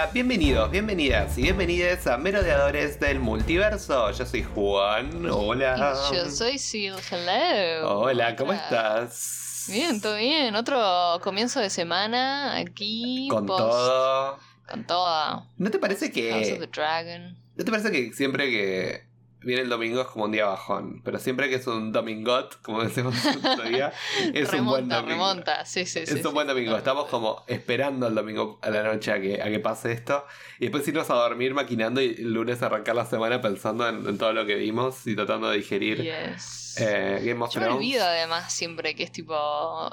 hola, bienvenidos, bienvenidas y bienvenidas a Merodeadores del Multiverso. Yo soy Juan, hola. Y yo soy Sil, hello. Hola, ¿cómo estás? Bien, todo bien. Otro comienzo de semana aquí. Con post- todo. Con toda. ¿No te parece House of the que... Dragon. ¿No te parece que siempre que viene el domingo es como un día bajón? Pero siempre que es un domingot, como decimos otro día, es un buen remonta, domingo. remonta. Sí, sí, sí. Es un buen domingo, estamos como esperando el domingo a la noche a que, a que pase esto y después irnos a dormir maquinando y el lunes arrancar la semana pensando en, en todo lo que vimos y tratando de digerir Yes. eh, Game of Yo me Thrones. olvido además siempre que es tipo.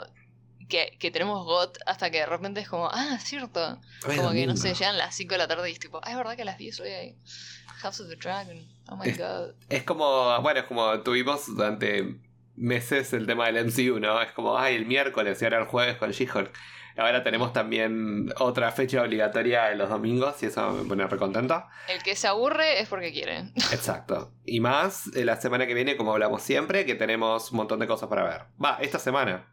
Que, que tenemos GOT hasta que de repente es como, ah, cierto. Ay, Como que no sé, llegan las 5 de la tarde y es tipo, ah, es verdad que a las 10 hoy hay House of the Dragon. Oh my Es- god. Es como, bueno, es como tuvimos durante meses el tema del MCU, ¿no? Es como, ay, el miércoles y ahora el jueves con She-Hulk. Ahora tenemos también otra fecha obligatoria en los domingos y eso me pone recontento. El que se aburre es porque quiere. Exacto. Y más eh, la semana que viene, como hablamos siempre, que tenemos un montón de cosas para ver. Va, esta semana.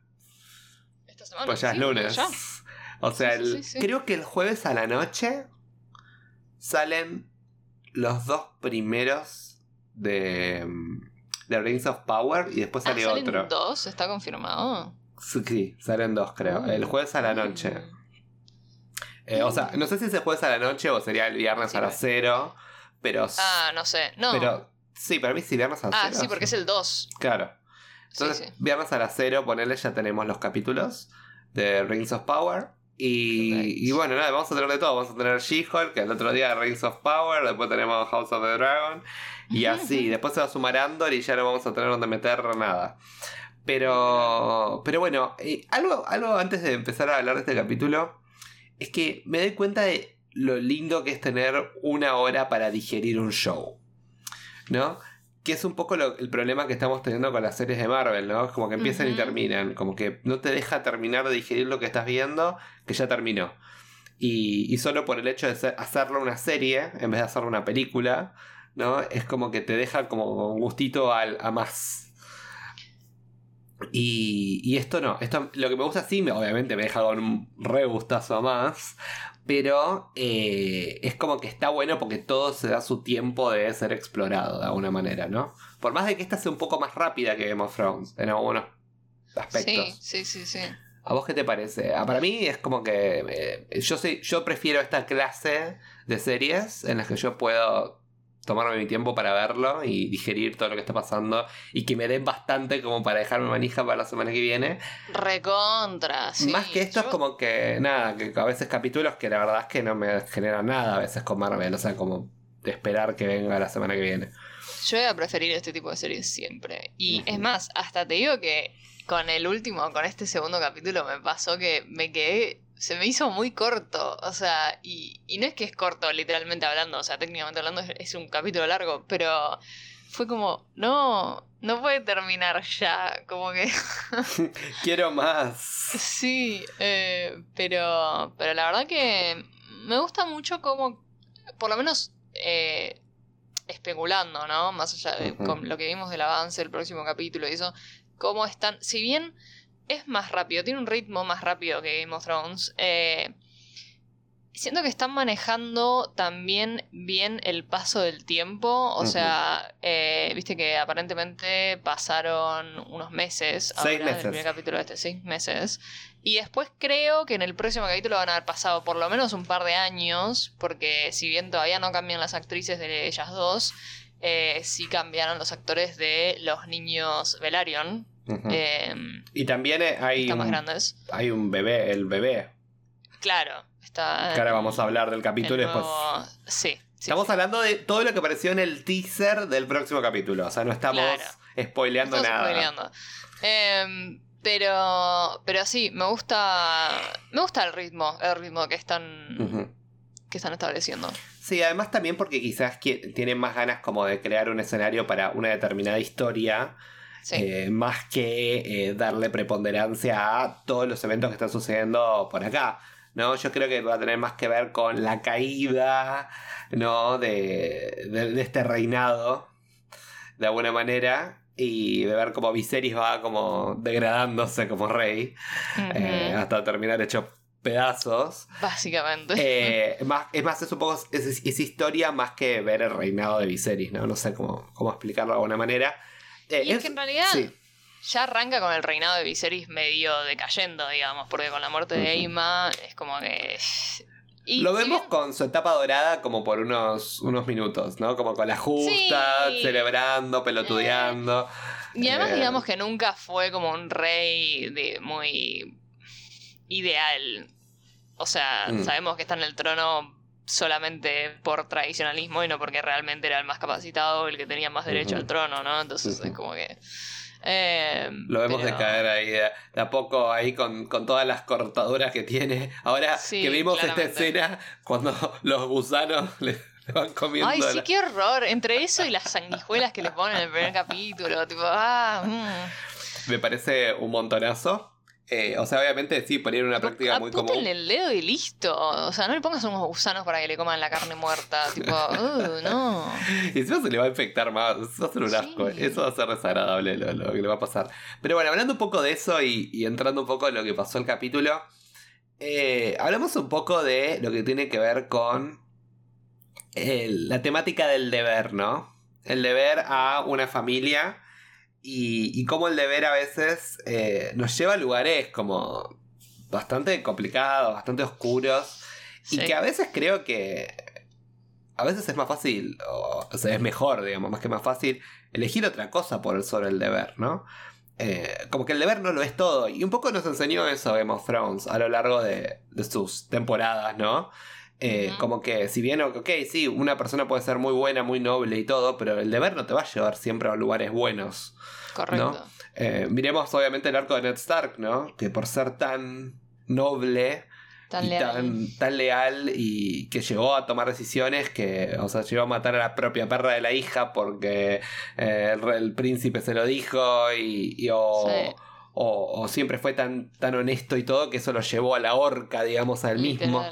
Esta semana. Pues ya es lunes. ya. O sea, Sí, sí, creo que el jueves a la noche salen los dos primeros de, mm, de Rings of Power y después Ah, sale salen otro. dos, está confirmado. Sí, salen dos, creo. Mm. El jueves a la noche. Eh, o sea, no sé si es el jueves a la noche o sería el viernes Sí, a las cero. Pero. Ah, no sé. No. pero sí, para mí sí, viernes a las ah, cero. sí, porque es el 2. Claro. Sí, Entonces, sí. viernes a las cero, ponerle ya tenemos los capítulos de Rings of Power. Y, bueno, nada, vamos a tener de todo. Vamos a tener She-Hulk, que el otro día Rings of Power, después tenemos House of the Dragon. Y así, después se va a sumar Andor y ya no vamos a tener donde meter nada. Pero, pero bueno, eh, algo, algo antes de empezar a hablar de este capítulo, es que me doy cuenta de lo lindo que es tener una hora para digerir un show. ¿No? Que es un poco lo- el problema que estamos teniendo con las series de Marvel, ¿no? Es como que empiezan y terminan, como que no te deja terminar de digerir lo que estás viendo, que ya terminó. Y, y solo por el hecho de ser- hacerlo una serie, en vez de hacerlo una película, ¿no? Es como que te deja como un gustito al- a más. Y, y esto no, esto lo que me gusta sí, me- obviamente me deja con un re gustazo a más, pero eh, es como que está bueno porque todo se da su tiempo de ser explorado de alguna manera, ¿no? Por más de que esta sea un poco más rápida que Game of Thrones en algunos aspectos. Sí, sí, sí, sí. ¿A vos qué te parece? Ah, para mí es como que eh, yo soy, yo prefiero esta clase de series en las que yo puedo tomarme mi tiempo para verlo y digerir todo lo que está pasando y que me den bastante como para dejarme manija para la semana que viene. Recontra, sí. Más que esto es como que nada, que a veces capítulos que la verdad es que no me generan nada a veces con Marvel, o sea, como de esperar que venga la semana que viene. Yo voy a preferir este tipo de series siempre. Y es más, hasta te digo que con el último, con este segundo capítulo, me pasó que me quedé. Se me hizo muy corto. O sea, y, y no es que es corto literalmente hablando, o sea, técnicamente hablando es, es un capítulo largo, pero fue como, no, no puede terminar ya. Como que. Quiero más. Sí, eh, pero, pero la verdad que me gusta mucho como, por lo menos eh, especulando, ¿no? Más allá de con lo que vimos del avance del próximo capítulo y eso, cómo están, si bien es más rápido, tiene un ritmo más rápido que Game of Thrones, eh, siento que están manejando también bien el paso del tiempo, o sea, eh, viste que aparentemente pasaron unos meses, Seis ahora, meses. del primer capítulo de este, seis meses, y después creo que en el próximo capítulo van a haber pasado por lo menos un par de años, porque si bien todavía no cambian las actrices de ellas dos, eh, sí cambiaron los actores de los niños Velaryon, Eh, y también eh, hay un, grandes. hay un bebé, el bebé. Claro, está... Que ahora vamos a hablar del el capítulo y después. nuevo- Sí, sí, Estamos sí. hablando de todo lo que apareció en el teaser del próximo capítulo. O sea, no estamos Claro. spoileando Estamos nada. spoileando. Em, pero, pero sí, me gusta, me gusta el ritmo, el ritmo que están, que están estableciendo. Sí, además también porque quizás qui- tienen más ganas como de crear un escenario para una determinada historia. Sí. eh, más que eh, darle preponderancia a todos los eventos que están sucediendo por acá. ¿no? Yo creo que va a tener más que ver con la caída ¿no? de, de- de este reinado, de alguna manera, y de ver cómo Viserys va como degradándose como rey, Ujú. eh, hasta terminar hecho pedazos. Básicamente. Eh, más, es más, es un poco. Es, es historia más que ver el reinado de Viserys, ¿no? No sé cómo, cómo explicarlo de alguna manera. Eh, y es, que en realidad. Ya arranca con el reinado de Viserys medio decayendo, digamos, porque con la muerte de Eima es como que lo vemos con su etapa dorada como por unos, unos minutos, ¿no? Como con la justa, celebrando, pelotudeando. y además eh, digamos que nunca fue como un rey de muy ideal. O sea, mm. sabemos que está en el trono solamente por tradicionalismo y no porque realmente era el más capacitado, el que tenía más derecho al trono, ¿no? Entonces es como que... Eh, lo vemos de caer ahí de, a poco, ahí con, todas las cortaduras que tiene. Ahora que vimos esta escena cuando los gusanos le, van comiendo. Ay, sí, qué horror. Entre eso y las sanguijuelas que les ponen en el primer capítulo. Tipo, ah, mm. Me parece un montonazo. Eh, o sea, obviamente sí, poner una práctica muy común. el dedo y listo. O sea, no le pongas unos gusanos para que le coman la carne muerta. tipo, uh, no. Y encima se le va a infectar más. Eso va a ser un asco. Eso va a ser desagradable lo, que le va a pasar. Pero bueno, hablando un poco de eso y, entrando un poco en lo que pasó el capítulo, eh, hablamos un poco de lo que tiene que ver con la temática del deber, ¿no? El deber a una familia y, cómo el deber a veces eh, nos lleva a lugares como bastante complicados, bastante oscuros. Y que a veces creo que. A veces es más fácil, o, sea, es mejor, digamos, más que más fácil, elegir otra cosa por sobre el deber, ¿no? Eh, como que el deber no lo es todo. Y un poco nos enseñó eso Game of Thrones a lo largo de, sus temporadas, ¿no? Eh, como que si bien, ok, sí, una persona puede ser muy buena, muy noble y todo, pero el deber no te va a llevar siempre a lugares buenos. Correcto. Eh, miremos obviamente el arco de Ned Stark, ¿no? Que por ser tan noble tan y leal. Tan, leal y que llegó a tomar decisiones que, o sea, llegó a matar a la propia perra de la hija porque eh, el, príncipe se lo dijo y, o, siempre fue tan, tan honesto y todo que eso lo llevó a la horca, digamos, al mismo.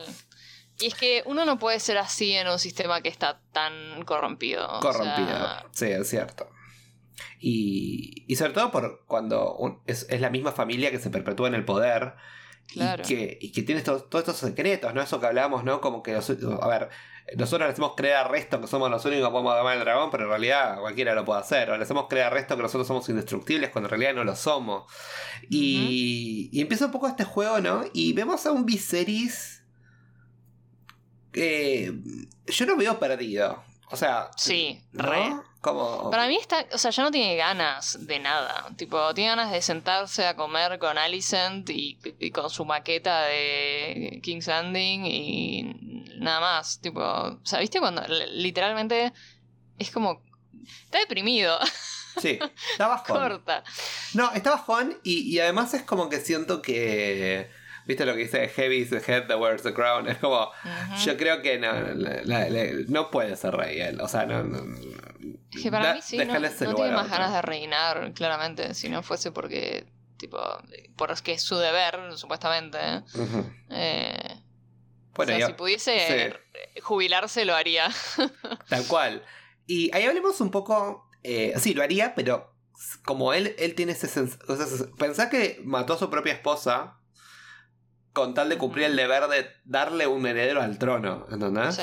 Y es que uno no puede ser así en un sistema que está tan corrompido. Corrompido, sí, es cierto. Y, y sobre todo por cuando es, la misma familia que se perpetúa en el poder. Claro. Y, que, y que tiene todos estos secretos, ¿no? Eso que hablamos, ¿no? Como que, a ver, nosotros le hacemos creer a Resto que somos los únicos que podemos domar el dragón, pero en realidad cualquiera lo puede hacer. O le hacemos creer a Resto que nosotros somos indestructibles cuando en realidad no lo somos. Y, y empieza un poco este juego, ¿no? Y vemos a un Viserys eh, yo lo veo perdido. O sea, sí, re. Como... Para mí está, o sea, ya no tiene ganas de nada. Tipo, tiene ganas de sentarse a comer con Alicent y, con su maqueta de King's Landing y nada más. Tipo, o sea, ¿viste cuando literalmente es como... Está deprimido. Sí, está bajón. Corta. No, está bajón y, y además es como que siento que ¿Viste lo que dice Heavy is the head that wears the crown? Es como, yo creo que no, no puede ser rey él. O sea, no. que para mí sí, no, tiene más ganas de reinar, claramente, si no fuese porque, tipo, por que es su deber, supuestamente. eh, bueno, si pudiese jubilarse, lo haría. Tal cual. Y ahí hablemos un poco. Eh, sí, lo haría, pero como él, él tiene ese. O sea, pensá que mató a su propia esposa con tal de cumplir el deber de darle un heredero al trono, ¿entendés? Sí.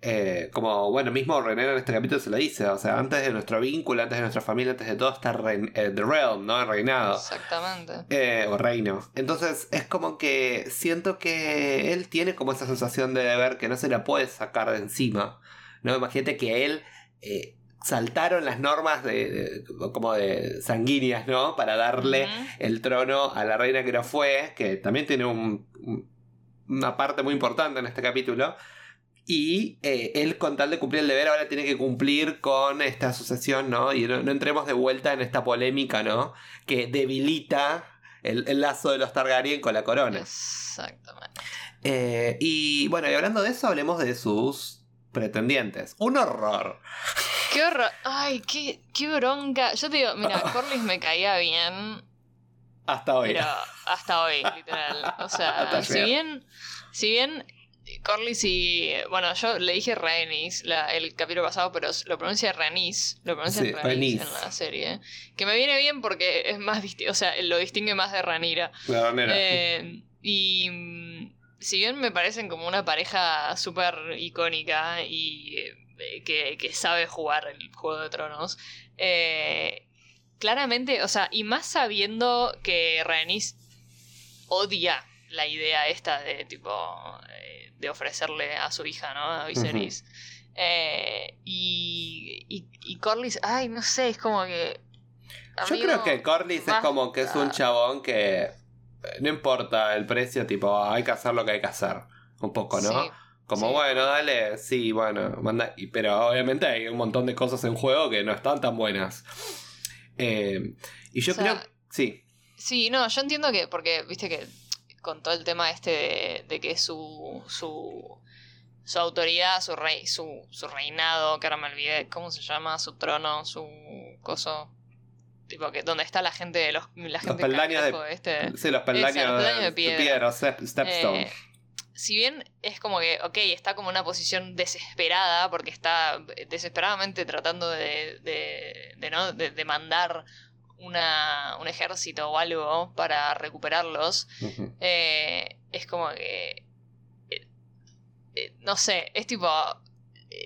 Eh, como, bueno, mismo René en este capítulo se lo dice, o sea, antes de nuestro vínculo, antes de nuestra familia, antes de todo está eh, The Realm, ¿no? El reinado. Exactamente. Eh, o reino. Entonces es como que siento que él tiene como esa sensación de deber que no se la puede sacar de encima, ¿no? Imagínate que él saltaron las normas de, como de sanguíneas, ¿no? Para darle el trono a la reina que no fue, que también tiene una parte muy importante en este capítulo. Y eh, él, con tal de cumplir el deber, ahora tiene que cumplir con esta sucesión, ¿no? Y no, entremos de vuelta en esta polémica, ¿no? Que debilita el, lazo de los Targaryen con la corona. Exactamente. Eh, y bueno, y hablando de eso, hablemos de sus pretendientes. Un horror. Qué horror. Ay, qué, qué bronca. Yo te digo, mira, Corlys me caía bien. Hasta hoy. Pero hasta hoy, literal. O sea, si bien, si bien Corlys y. Bueno, yo le dije Rhaenys el capítulo pasado, pero lo pronuncia Rhaenys. Lo pronuncia sí, en la serie. Que me viene bien porque es más. O sea, lo distingue más de Ranira. La eh, y si bien me parecen como una pareja súper icónica y eh, que, que, sabe jugar el Juego de Tronos, eh, claramente, o sea, y más sabiendo que Rhaenys odia la idea esta de tipo eh, de ofrecerle a su hija, ¿no? A Viserys. y, y, y Corlys, ay, no sé, es como que... Yo creo que Corlys es como que es un chabón que no importa el precio, tipo, hay que hacer lo que hay que hacer. Un poco, ¿no? Como, bueno, dale, sí, bueno, manda. Pero obviamente hay un montón de cosas en juego que no están tan buenas. Eh, y yo creo. Sí. Sí, no, yo entiendo que, porque, viste que con todo el tema este de, que su, su, su autoridad, su rey, su, su reinado, que ahora me olvidé, ¿cómo se llama? Su trono, su coso. Tipo, que donde está la gente de los, la gente peldaños de, este, sí, los peldaños, de, piedra, stepstone. Eh, si bien es como que, ok, está como en una posición desesperada, porque está desesperadamente tratando de, de, ¿no? de, mandar una, un ejército o algo para recuperarlos, eh, es como que, eh, no sé, es tipo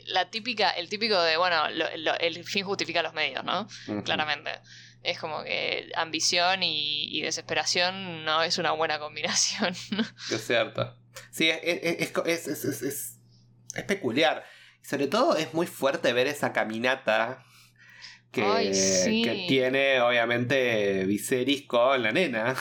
la típica, el típico de, bueno, el fin justifica los medios, ¿no? Claramente. Es como que ambición y, desesperación no es una buena combinación. Es cierto. Sí, es, es, es, es, peculiar. Sobre todo es muy fuerte ver esa caminata que, que tiene, obviamente, Viserys con la nena.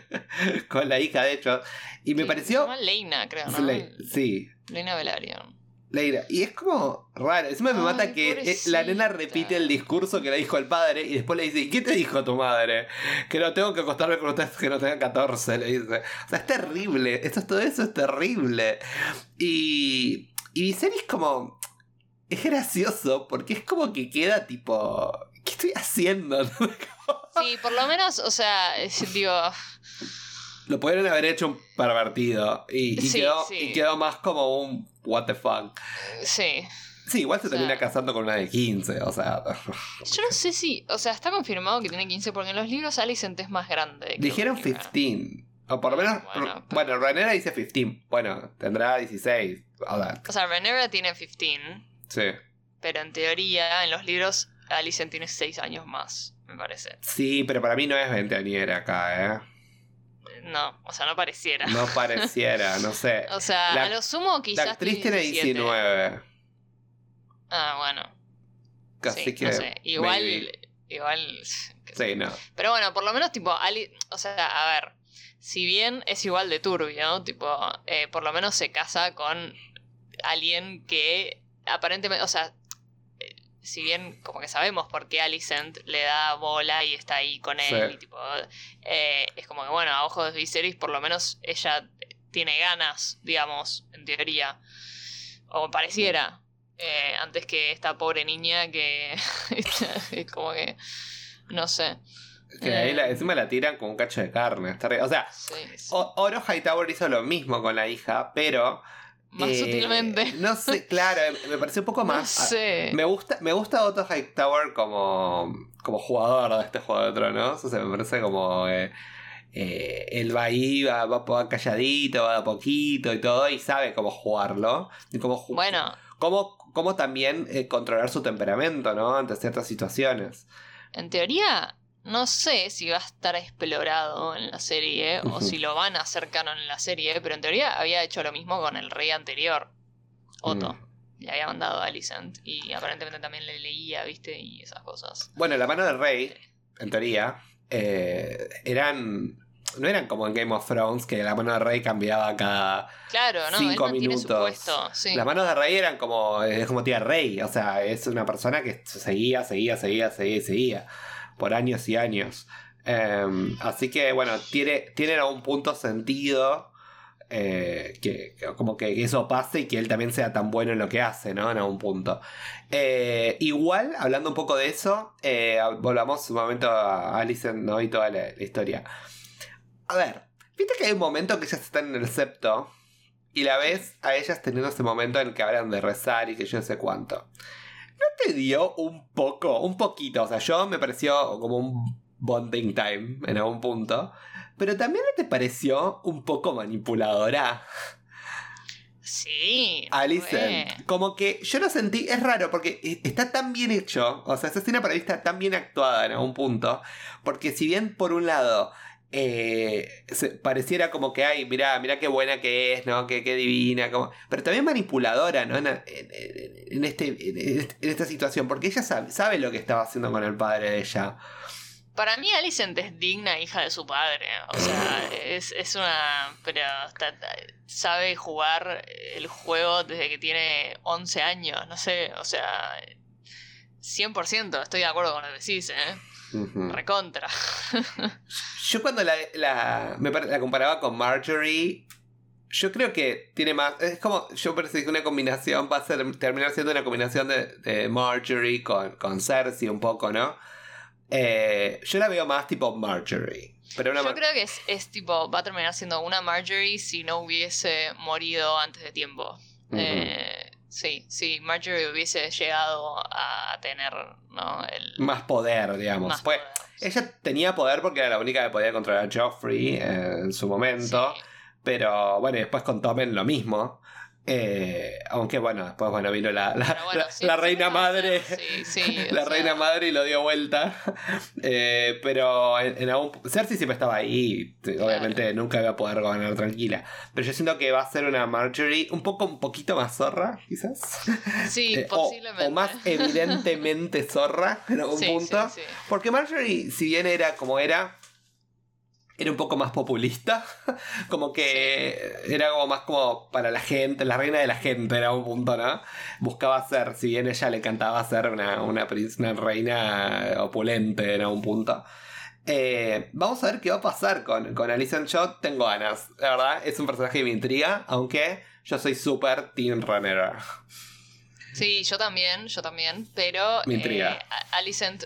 con la hija, de hecho. Y me pareció. Se llama Leina, creo, ¿no? sí. Leina Velaryon. Leira. Y es como raro. Encima me mata que eh, la nena repite el discurso que le dijo el padre y después le dice, ¿y qué te dijo tu madre? Que no tengo que acostarme con ustedes que no tengan 14, le dice. O sea, es terrible. Esto, todo eso es terrible. Y, y Viserys como... Es gracioso porque es como que queda tipo... ¿Qué estoy haciendo? sí, por lo menos, o sea, digo... Lo pudieron haber hecho un pervertido y, quedó, y quedó más como un what the fuck. Sí. Sí, igual se termina casando con una de 15, o sea. Yo no sé si. O sea, está confirmado que tiene 15 porque en los libros Alicent es más grande. Dijeron 15. O por lo menos. Bueno, Renera dice 15. Bueno, tendrá 16. O sea, Renera tiene 15. Sí. Pero en teoría, en los libros, Alicent tiene 6 años más, me parece. Sí, pero para mí no es veinteañera acá, ¿eh? No, o sea, no pareciera. No pareciera, no sé. o sea, a lo sumo quizás. La actriz tiene 19. Ah, bueno. Casi que. No sé. Igual. Igual. Sí, no. Pero bueno, por lo menos, tipo, Ali, o sea, a ver. Si bien es igual de turbio, ¿no? Tipo, eh, por lo menos se casa con alguien que aparentemente, o sea, si bien como que sabemos por qué Alicent le da bola y está ahí con él, y tipo, eh, es como que bueno, a ojos de Viserys por lo menos ella tiene ganas, digamos, en teoría, o pareciera, eh, antes que esta pobre niña que es como que, no sé. Que ahí la, encima la tiran con un cacho de carne. o sea, Oro Hightower hizo lo mismo con la hija, pero más eh, sutilmente. No sé, claro, me pareció un poco más. No sé. Me gusta, me gusta Otto Hightower como, como jugador de este juego de tronos. O sea, me parece como. Eh, eh, él va ahí, va, va, calladito, va a poquito y todo, y sabe cómo jugarlo. Y cómo bueno. Cómo, cómo también controlar su temperamento, ¿no? Ante ciertas situaciones. En teoría, no sé si va a estar explorado en la serie o si lo van a hacer canon en la serie, pero en teoría había hecho lo mismo con el rey anterior, Otto. Mm. Le había mandado a Alicent y aparentemente también le leía, ¿viste? Y esas cosas. Bueno, la mano del rey, en teoría, eh, eran no eran como en Game of Thrones, que la mano del rey cambiaba cada claro, no, cinco minutos. sí. Las manos del rey eran como, es como tía rey, o sea, es una persona que seguía, seguía, seguía, seguía, seguía por años y años. Em, así que bueno, tiene, tiene en algún punto sentido eh, que, como que eso pase y que él también sea tan bueno en lo que hace, ¿no? En algún punto. Eh, igual, hablando un poco de eso, eh, volvamos un momento a Alicent, ¿no? Y toda la, historia. A ver, viste que hay un momento que ellas están en el septo y la ves a ellas teniendo ese momento en el que hablan de rezar y que yo no sé cuánto. ¿No te dio un poco, un poquito? O sea, yo me pareció como un bonding time en algún punto. pero también te pareció un poco manipuladora. Sí. Alison, como que yo lo sentí, es raro porque e, está tan bien hecho, o sea, esa escena para mí está tan bien actuada en algún punto, porque si bien por un lado eh, pareciera como que, ay, mira, mira qué buena que es, ¿no? Qué, qué divina, como... pero también manipuladora, ¿no? En, este, en, esta situación, porque ella sabe, sabe lo que estaba haciendo con el padre de ella. Para mí Alicent es digna hija de su padre. O sea, es, es una... Pero sabe jugar el juego desde que tiene 11 años. No sé, o sea... 100% estoy de acuerdo con lo que decís, ¿eh? Recontra. yo cuando la, la, me, la comparaba con Marjorie, yo creo que tiene más. Es como. Yo pensé que una combinación va a ser, terminar siendo una combinación de, de Marjorie con, con Cersei un poco, ¿no? Eh, yo la veo más tipo Marjorie. Pero Yo creo que es, tipo, va a terminar siendo una Marjorie si no hubiese morido antes de tiempo. eh, sí, sí, Marjorie hubiese llegado a tener ¿no? El... más poder, digamos. pues, Ella tenía poder porque era la única que podía controlar a Joffrey en su momento. Pero bueno, y después con Tommen lo mismo. Eh, aunque bueno, después bueno, vino la, la, reina madre. la reina madre y lo dio vuelta. Eh, pero en, algún Cersei siempre estaba ahí. Obviamente nunca iba a poder gobernar tranquila. Pero yo siento que va a ser una Marjorie un poco, un poquito más zorra, quizás. Sí, eh, posiblemente. O, más evidentemente zorra en algún punto. Porque Marjorie, si bien era como era era un poco más populista, como que era como más como para la gente, la reina de la gente era un punto, ¿no? Buscaba ser, si bien ella le encantaba ser una, una, una reina opulente en algún punto. Eh, vamos a ver qué va a pasar con, con Alison Yo tengo ganas, la verdad, es un personaje que me intriga, aunque yo soy súper Teen Runner. Sí, yo también, yo también, pero me intriga. Eh, Alicent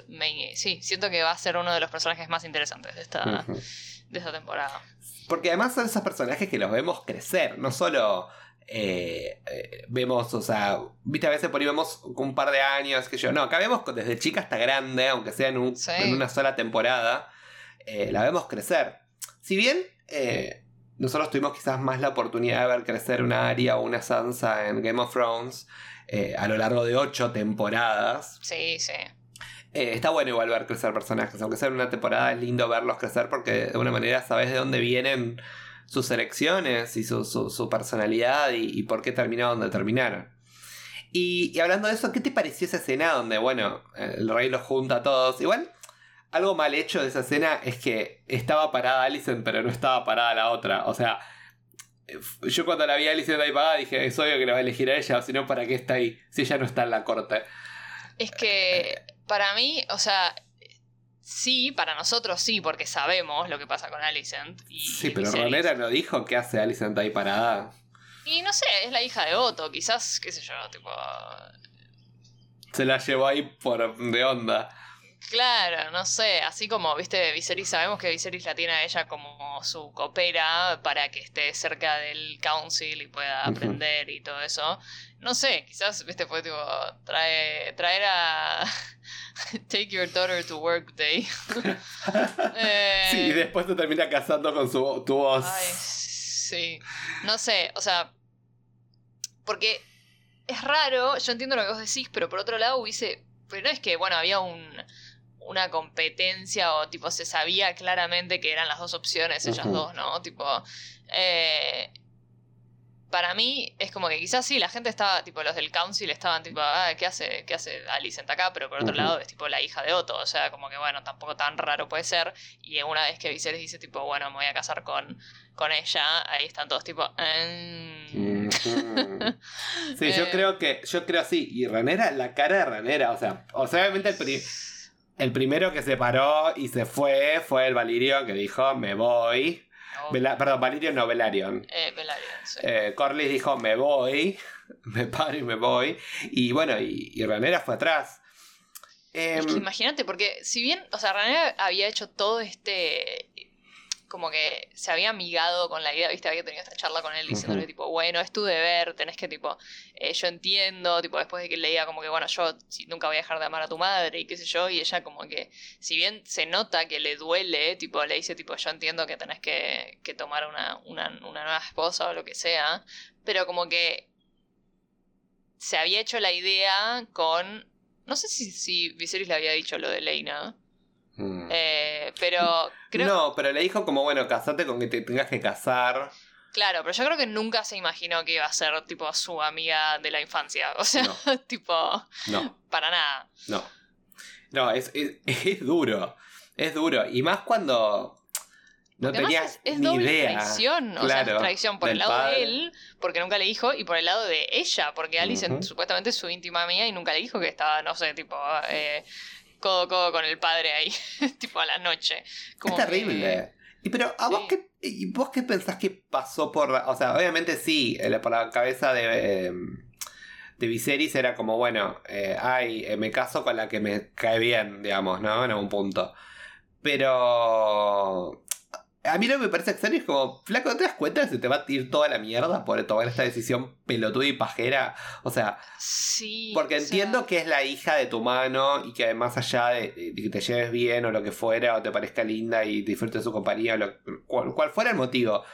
sí, siento que va a ser uno de los personajes más interesantes de esta, de esta temporada. Porque además son esos personajes que los vemos crecer, no solo eh, eh, vemos, o sea, viste, a veces por ahí vemos un par de años, que yo, no, acá vemos desde chica hasta grande, aunque sea en, una sola temporada, eh, la vemos crecer. Si bien nosotros tuvimos quizás más la oportunidad de ver crecer una Arya o una Sansa en Game of Thrones a lo largo de ocho temporadas. Sí, sí. Eh, está bueno igual ver crecer personajes, aunque sea en una temporada es lindo verlos crecer porque de alguna manera sabes de dónde vienen sus elecciones y su, personalidad y, por qué terminaron donde terminaron. Y, hablando de eso, ¿qué te pareció esa escena donde, bueno, el rey los junta a todos? Igual, algo mal hecho de esa escena es que estaba parada Alicent, pero no estaba parada la otra. O sea, yo cuando la vi a Alicent ahí parada dije, es obvio que la va a elegir a ella, o si no, ¿para qué está ahí? Si ella no está en la corte. Es que para mí, o sea, sí, para nosotros sí, porque sabemos lo que pasa con Alicent. sí, pero Ronera no dijo qué hace Alicent ahí parada. Y no sé, es la hija de Otto, quizás, qué sé yo, tipo. Se la llevó ahí por de onda. Claro, no sé, así como, viste, Viserys, sabemos que Viserys la tiene a ella como su copera para que esté cerca del council y pueda aprender y todo eso. No sé, quizás, viste, fue tipo, trae, traer a Take Your Daughter to Work Day. sí, y eh, después te termina casando con su, tu voz. Ay, sí, no sé, o sea, porque es raro, yo entiendo lo que vos decís, pero por otro lado hubiese, pero no es que, bueno, había un una competencia o tipo se sabía claramente que eran las dos opciones, ellas dos, ¿no? Tipo, eh, para mí es como que quizás sí, la gente estaba, tipo, los del council estaban tipo, ah, ¿qué hace, qué hace Alicent acá? Pero por otro lado es tipo la hija de Otto, o sea, como que bueno, tampoco tan raro puede ser. Y una vez que Viserys dice tipo, bueno, me voy a casar con, con ella, ahí están todos tipo... Mm". sí, yo eh. creo que, yo creo así, y Ranera, la cara de Ranera, o sea, o sea, obviamente el el primero que se paró y se fue fue el Valirio que dijo, me voy. perdón, Valirio no, Velarion. Eh, Velarion, sí. Eh, Corlys dijo, me voy. Me paro y me voy. Y bueno, y, y Ranera fue atrás. es que em, imagínate, porque si bien, o sea, Ranera había hecho todo este como que se había amigado con la idea, viste, había tenido esta charla con él diciéndole tipo, bueno, es tu deber, tenés que tipo, eh, yo entiendo, tipo, después de que leía como que, bueno, yo nunca voy a dejar de amar a tu madre y qué sé yo, y ella como que, si bien se nota que le duele, tipo, le dice tipo, yo entiendo que tenés que, que tomar una, una, una nueva esposa o lo que sea, pero como que se había hecho la idea con, no sé si, si Viserys le había dicho lo de Leina, Mm. Eh, pero creo... No, pero le dijo como, bueno, casate con que te tengas que casar. Claro, pero yo creo que nunca se imaginó que iba a ser tipo su amiga de la infancia. O sea, tipo... No. Para nada. No. No, es, es, duro. Es duro. Y más cuando no tenía es, es ni idea. traición. O sea, es traición por el lado de él, porque nunca le dijo, y por el lado de ella, porque Alice supuestamente es su íntima amiga y nunca le dijo que estaba, no sé, tipo, eh, codo codo con el padre ahí, tipo a la noche. es terrible. Y pero, ¿a vos, qué, y vos qué pensás que pasó por O sea, obviamente sí, por la cabeza de, em, de Viserys era como, bueno, eh, ay, eh, me caso con la que me cae bien, digamos, ¿no? En algún punto. Pero a mí lo que me parece extraño es como, flaco, ¿no te das cuenta que se te va a ir toda la mierda por tomar esta decisión pelotuda y pajera? O sea, sí, porque entiendo que es la hija de tu mano y que además allá de, que te lleves bien o lo que fuera, o te parezca linda y disfrutes de su compañía, o lo, cual, fuera el motivo.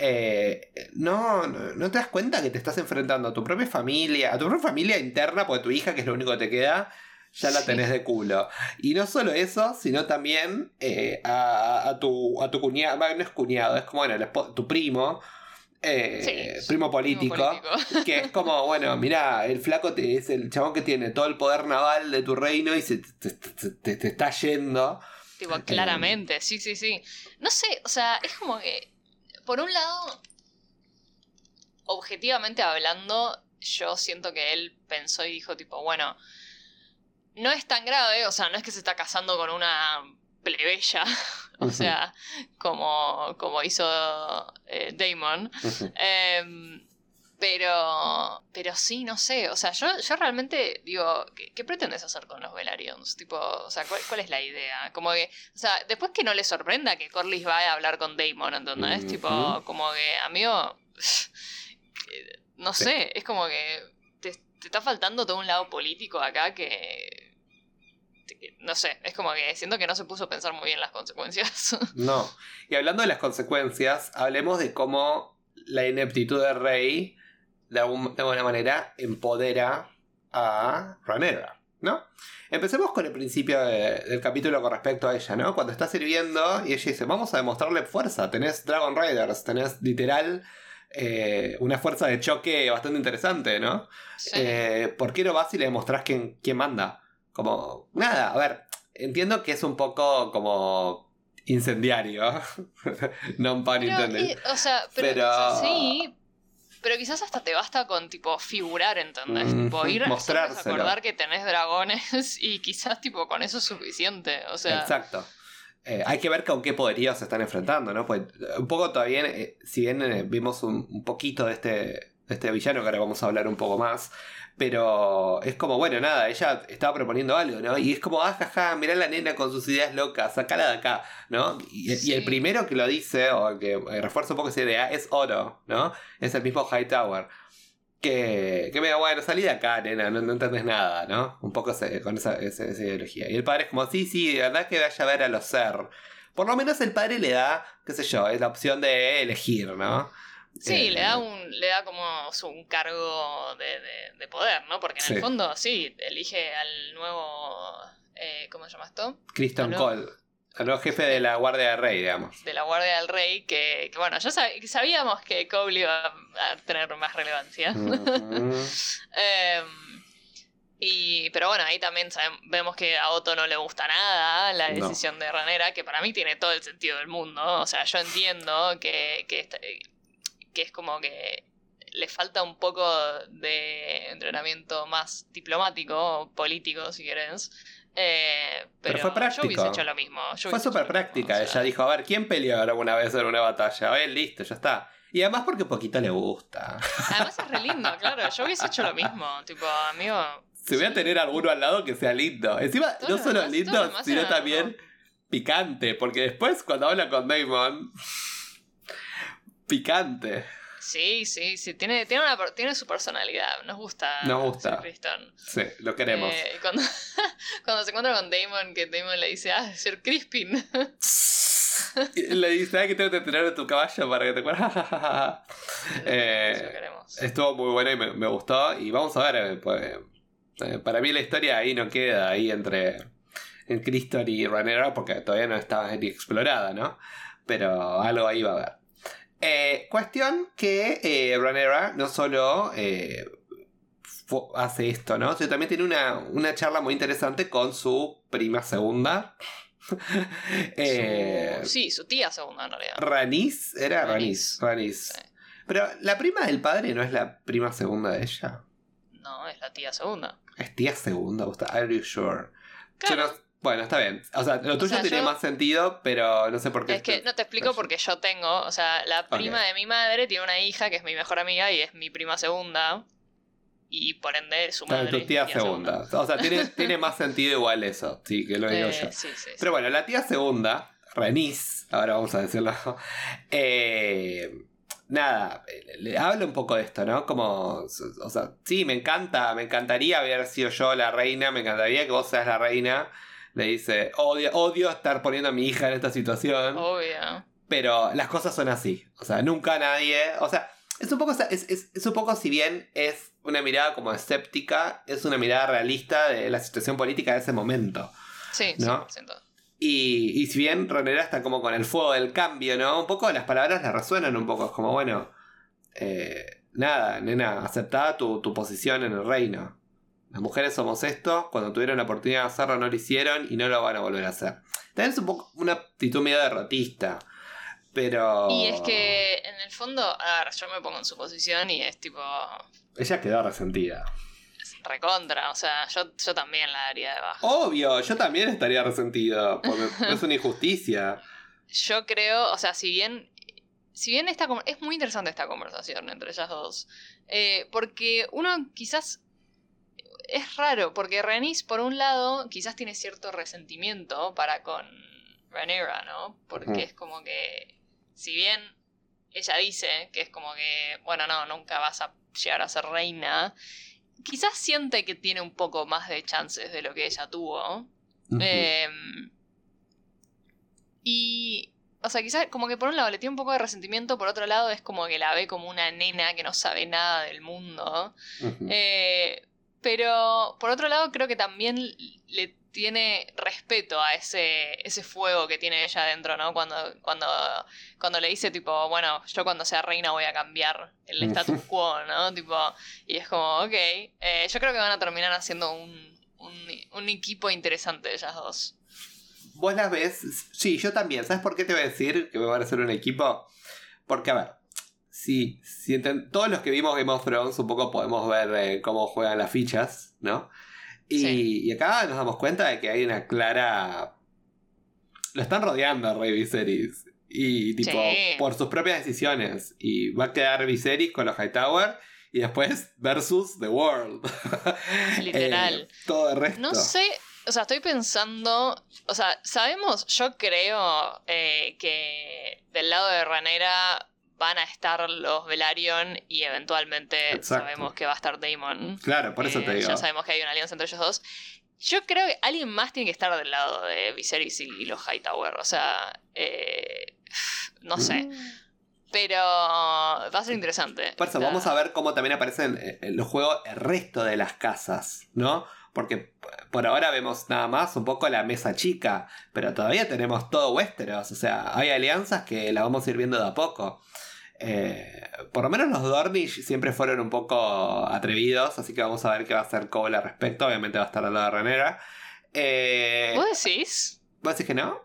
Eh, no, no, te das cuenta que te estás enfrentando a tu propia familia, a tu propia familia interna, porque tu hija, que es lo único que te queda, ya la tenés de culo. Y no solo eso, sino también eh, a, tu, a tu cuñado, no es cuñado, es como bueno, tu primo. Eh, primo, político, que es como, bueno, mira, el flaco te, es el chabón que tiene todo el poder naval de tu reino y se te, está yendo. Tipo, claramente, sí, sí, sí. No sé, o sea, es como que, por un lado, objetivamente hablando, yo siento que él pensó y dijo, tipo, bueno, no es tan grave, o sea, no es que se está casando con una plebeya, o sea, como, como hizo eh, Damon. Em, pero, pero sí, no sé, o sea, yo, yo realmente digo, ¿qué, pretendes hacer con los Velarion's? Tipo, o sea, ¿cuál, es la idea? Como que, o sea, después que no le sorprenda que Corlys vaya a hablar con Damon, ¿entendés? Tipo, como que, amigo, no sé, es como que te, te está faltando todo un lado político acá que no sé, es como que siento que no se puso a pensar muy bien las consecuencias. No. Y hablando de las consecuencias, hablemos de cómo la ineptitud de Rey, de, alguna manera, empodera a Ranera, ¿no? Empecemos con el principio del capítulo con respecto a ella, ¿no? Cuando está sirviendo y ella dice, vamos a demostrarle fuerza, tenés Dragon Riders, tenés literal... Eh, una fuerza de choque bastante interesante, ¿no? Eh, ¿Por qué no vas y le demostrás quién, quién manda? Como, nada, a ver, entiendo que es un poco como incendiario. no pan intended. o sea, pero, sí, pero quizás hasta te basta con tipo figurar, ¿entendés? tipo ir a acordar que tenés dragones y quizás tipo con eso es suficiente. O sea. Exacto. Eh, hay que ver con qué poderíos se están enfrentando, ¿no? Pues un poco todavía, eh, si bien eh, vimos un, un, poquito de este, de este villano, que ahora vamos a hablar un poco más, pero es como, bueno, nada, ella estaba proponiendo algo, ¿no? Y es como, ah, jaja, mirá la nena con sus ideas locas, sacala de acá, ¿no? Y, el primero que lo dice, o que refuerza un poco esa idea, es Oro, ¿no? Es el mismo Hightower. Que, que me da, bueno, salí de acá, nena, no, no entendés nada, ¿no? Un poco con esa, ideología. Y el padre es como, sí, sí, de verdad que vaya a ver a los ser. Por lo menos el padre le da, qué sé yo, es la opción de elegir, ¿no? Sí, le da eh, un, le da como un cargo de, poder, ¿no? Porque en el fondo, sí, elige al nuevo. Eh, ¿Cómo se llama esto? Kristen Cole. Al nuevo jefe de la Guardia del Rey, digamos. De la Guardia del Rey, que, bueno, ya sabíamos que Cole iba a tener más relevancia. Em, y, pero bueno, ahí también vemos que a Otto no le gusta nada la decisión de Ranera, que para mí tiene todo el sentido del mundo. O sea, yo entiendo que, que que es como que le falta un poco de entrenamiento más diplomático, político, si querés. Eh, pero, fue práctico. Yo hubiese hecho lo mismo. fue súper práctica. Ella dijo, a ver, ¿quién peleó alguna vez en una batalla? A ver, listo, ya está. Y además porque poquito le gusta. Además es re lindo, claro. Yo hubiese hecho lo mismo. Tipo, amigo... Se voy a tener alguno al lado que sea lindo. Encima, no solo lindo, sino también picante, porque después cuando habla con Damon, picante. Sí, sí, sí, tiene, tiene, una, tiene su personalidad, nos gusta. Nos gusta. Sí, lo queremos. Eh, y cuando, cuando se encuentra con Damon, que Damon le dice, ah, Sir Crispin. Le dice, ay, que tengo que tener a tu caballo para que te acuerdes. Eh, Lo queremos. Estuvo muy bueno y me, me gustó. Y vamos a ver, eh, pues, eh, para mí la historia ahí no queda, ahí entre en Criston y Ranera, porque todavía no está ni explorada, ¿no? Pero algo ahí va a haber. Eh, cuestión que eh, Ranera no solo eh, hace esto, ¿no? Sino también tiene una, una charla muy interesante con su prima segunda. Eh, Su- sí, su tía segunda en realidad. Ranis, era Ranis. Ranis. Sí. Pero la prima del padre no es la prima segunda de ella. No, es la tía segunda. Es tía segunda, Gustavo. Are you sure? Yo Claro. no- bueno, está bien. O sea, lo tuyo sea, tiene yo- más sentido, pero no sé por qué. Es que no te explico porque yo tengo, o sea, la prima de mi madre tiene una hija que es mi mejor amiga y es mi prima segunda. Y por ende su Claro, madre. tu tía segunda. O sea, tiene, tiene más sentido igual eso, sí, que lo digo Eh, yo. sí, sí, sí. Pero bueno, la tía segunda, Renis, ahora vamos a decirlo. eh, nada, le, habla un poco de esto, ¿no? Como, o sea, sí, me encanta, me encantaría haber sido yo la reina, me encantaría que vos seas la reina. Le dice, odio, odio estar poniendo a mi hija en esta situación. Obvio. Pero las cosas son así. O sea, nunca nadie. O sea, es un poco. Es, es- es un poco, si bien es una mirada como escéptica, es una mirada realista de la situación política de ese momento. Sí, ¿No? 100%. Y, y si bien Ronera está como con el fuego del cambio, ¿no? Un poco las palabras le resuenan un poco. Es como, bueno. eh, nada, nena, aceptada tu, tu posición en el reino. Las mujeres somos esto, cuando tuvieron la oportunidad de hacerlo no lo hicieron y no lo van a volver a hacer. También es un poco una actitud medio derrotista. Pero. Y es que en el fondo, a ver, yo me pongo en su posición y es tipo Ella quedó resentida. recontra, o sea, yo, yo también la daría de baja. Obvio, yo también estaría resentido. Porque es una injusticia. Yo creo, o sea, si bien. Si bien esta es muy interesante esta conversación entre ellas dos. eh, porque uno quizás. Es raro, porque Renis, por un lado, quizás tiene cierto resentimiento para con Rhaenyra, ¿no? Porque es como que. Si bien ella dice que es como que, bueno, no, nunca vas a llegar a ser reina. Quizás siente que tiene un poco más de chances de lo que ella tuvo. Em, y, o sea, quizás como que por un lado le tiene un poco de resentimiento, por otro lado es como que la ve como una nena que no sabe nada del mundo. Eh, pero por otro lado creo que también le tiene respeto a ese, ese fuego que tiene ella adentro, ¿no? Cuando, cuando, cuando le dice tipo, bueno, yo cuando sea reina voy a cambiar el Ujú. status quo, ¿no? Tipo, y es como, ok, eh, yo creo que van a terminar haciendo un, un, un equipo interesante ellas dos. ¿Vos las ves? Sí, yo también. ¿Sabes por qué te voy a decir que me van a hacer un equipo? Porque, a ver, si, si todos los que vimos Game of Thrones un poco podemos ver eh, cómo juegan las fichas, ¿no? Y, Sí. y acá nos damos cuenta de que hay una clara... Lo están rodeando a Rey Viserys. Y tipo, Sí. por sus propias decisiones. Y va a quedar Viserys con los Hightower. Y después versus The World. Literal. Eh, todo el resto. No sé, o sea, estoy pensando, o sea, sabemos, yo creo eh, que del lado de Ranera van a estar los Velaryon y eventualmente Exacto. sabemos que va a estar Damon. Claro, por eso Eh, te digo. Ya sabemos que hay una alianza entre ellos dos. Yo creo que alguien más tiene que estar del lado de Viserys y, los Hightower. O sea, eh, no sé. Mm. Pero va a ser interesante. Por eso, vamos a ver cómo también aparecen eh, en los juegos el resto de las casas, ¿no? Porque por ahora vemos nada más un poco la mesa chica, pero todavía tenemos todo Westeros, o sea, hay alianzas que la vamos a ir viendo de a poco. Eh, por lo menos los Dornish siempre fueron un poco atrevidos, así que vamos a ver qué va a hacer Cole al respecto. Obviamente va a estar al lado de Renera. Eh, ¿Vos decís? ¿Vos decís que no?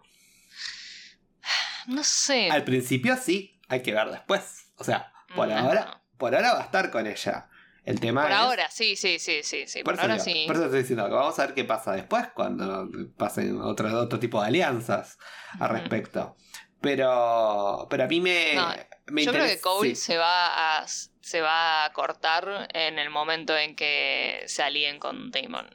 No sé. Al principio sí, hay que ver después. O sea, por Mm, ahora, no. por ahora va a estar con ella. El tema Por es- ahora, sí, sí, sí, sí, sí. Por, ahora digo, sí. por eso estoy diciendo que vamos a ver qué pasa después cuando pasen otro, otro tipo de alianzas al respecto. Pero, pero a mí me, No, me Yo creo que Cole sí. se va a se va a cortar en el momento en que se alíen con Damon.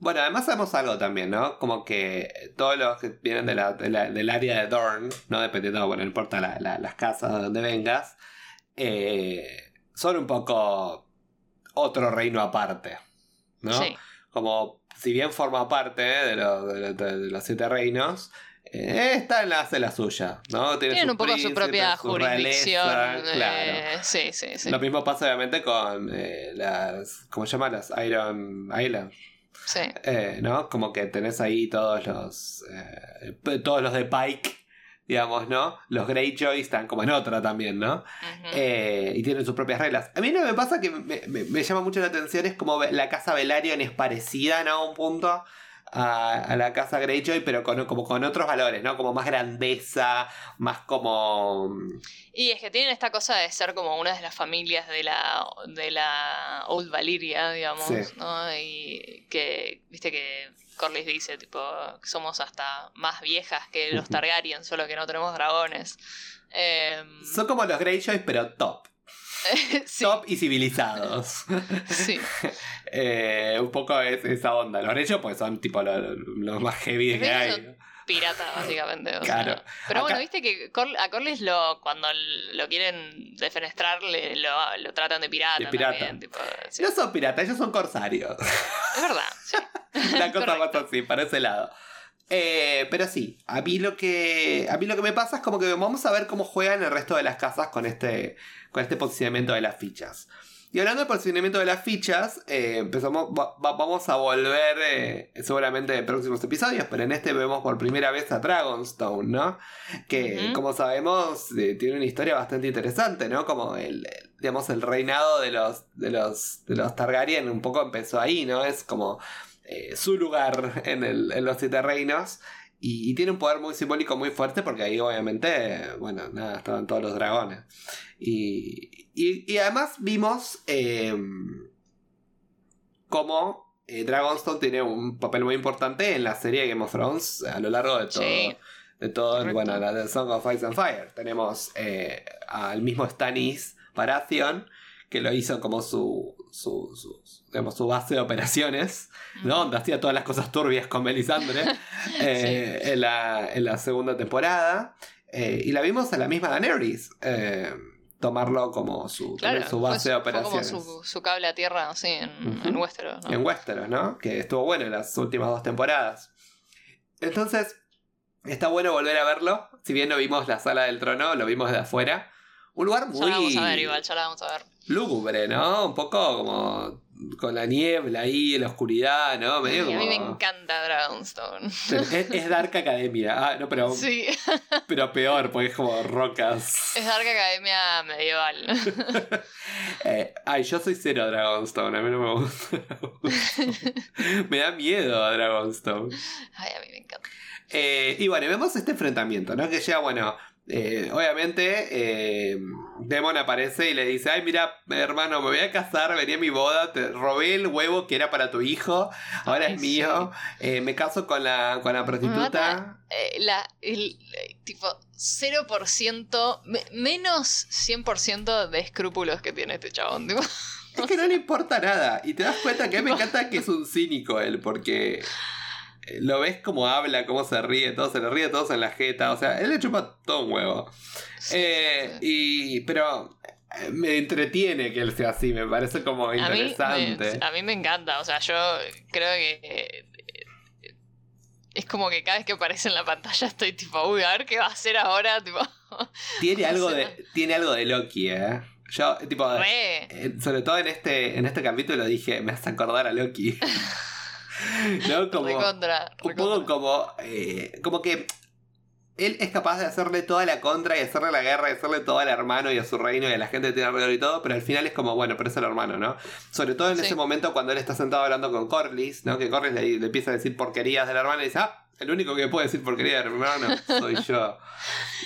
Bueno, además sabemos algo también, ¿no? Como que todos los que vienen de la, de la- del área de Dorn, ¿no? Dependiendo, bueno, no importa la- la- las casas de donde vengas, eh, son un poco otro reino aparte, ¿no? Sí. Como si bien forma parte de, lo- de de los siete reinos, eh, esta la hace la suya, ¿no? Tiene Tienen un poco su propia su jurisdicción. realeza, claro. eh, sí, sí, sí. Lo mismo pasa obviamente con eh, las, ¿cómo se llama? Las Iron Islands. Sí. Eh, ¿no? Como que tenés ahí todos los. eh, todos los de Pike, digamos, ¿no? Los Greyjoy están como en otra también, ¿no? Eh, y tienen sus propias reglas. A mí lo que me pasa que me, me- me llama mucho la atención es como la casa Velaryon es parecida, ¿no? A un punto. A, a la casa Greyjoy, pero con, como con otros valores, ¿no? Como más grandeza, más como. Y es que tienen esta cosa de ser como una de las familias de la, de la Old Valyria, digamos, Sí. ¿no? Y que, viste que Corlys dice, tipo, somos hasta más viejas que los. Targaryen, solo que no tenemos dragones. Em, Son como los Greyjoy, pero top. sí, Top y civilizados. sí. Eh, un poco es esa onda. Los Greyjoy pues son tipo los los más heavy que hay. son pirata, básicamente. o Claro. sea. Pero bueno, viste que Cor- a Corlys lo, cuando lo quieren defenestrar, le- lo, lo tratan de pirata. De pirata. También, tipo, sí. No son piratas, ellos son corsarios. Es verdad, sí. La cosa más así, para ese lado. Eh, pero sí, a mí lo que a mí lo que me pasa es como que vamos a ver cómo juegan el resto de las casas con este con este posicionamiento de las fichas. Y hablando del posicionamiento de las fichas, eh, empezamos, va- va- vamos a volver eh, seguramente en próximos episodios, pero en este vemos por primera vez a Dragonstone, ¿no? Que como sabemos eh, tiene una historia bastante interesante, ¿no? Como el, el- digamos el reinado de los de los de los Targaryen un poco empezó ahí, ¿no? Es como eh, su lugar en, el- en los siete reinos. Y, y tiene un poder muy simbólico muy fuerte porque ahí obviamente, bueno, nada, estaban todos los dragones. Y, y- y además vimos eh, cómo eh, Dragonstone tiene un papel muy importante en la serie Game of Thrones a lo largo de todo. Sí. De todo, Correcto. bueno, la de Song of Ice and Fire. Tenemos eh, al mismo Stannis Baratheon, que lo hizo como su, su, su- digamos, su base de operaciones, ¿no? Donde hacía todas las cosas turbias con Melisandre eh, en, la, en la segunda temporada. Eh, y la vimos a la misma Daenerys eh, tomarlo como su, Claro, su fue base de su- fue como operaciones. su, su cable a tierra, así, en, Westeros, ¿no? En Westeros, ¿no? Que estuvo bueno en las últimas dos temporadas. Entonces, está bueno volver a verlo. Si bien no vimos la sala del trono, lo vimos de afuera. Un lugar Ya la vamos a ver muy igual, ya la vamos a ver. lúgubre, ¿no? Un poco como con la niebla ahí, la oscuridad, ¿no? Medio Y a mí me encanta Dragonstone. Es, es Dark Academia. Ah, no, pero, Sí, pero peor, porque es como rocas. es Dark Academia medieval. Eh, ay, yo soy cero Dragonstone, a mí no me gusta. me da miedo a Dragonstone. Ay, a mí me encanta. Eh, y bueno, vemos este enfrentamiento, ¿no? Que llega, bueno, eh, obviamente eh, Demon aparece y le dice, ay, mira, hermano, me voy a casar, venía a mi boda, te robé el huevo que era para tu hijo, ahora Ay, es mío, eh, me caso con la, con la prostituta. La, el, tipo, 0%, me- menos 100% de escrúpulos que tiene este chabón. Tipo. Es que no le importa nada. Y te das cuenta que a mí me encanta que es un cínico él, porque lo ves como habla, cómo se ríe, todo se le ríe todos en la jeta. O sea, él le chupa todo un huevo. Eh, y, pero eh, me entretiene que él sea así, me parece como a, mí me, interesante. a mí me encanta, o sea, yo creo que... eh, Es como que cada vez que aparece en la pantalla estoy tipo, uy, a ver qué va a hacer ahora, tipo, Tiene algo de, tiene algo de Loki, eh. Yo, tipo, eh, sobre todo en este, en este capítulo dije, me hace acordar a Loki. ¿No? Como, recontra, un poco como, eh, como que él es capaz de hacerle toda la contra y hacerle la guerra y hacerle todo al hermano y a su reino y a la gente que tiene alrededor y todo, pero al final es como, bueno, pero es el hermano, ¿no? Sobre todo en Sí. ese momento cuando él está sentado hablando con Corlys, ¿no? Que Corlys le, le empieza a decir porquerías del hermano y dice, ah, el único que puede decir porquerías del hermano soy yo.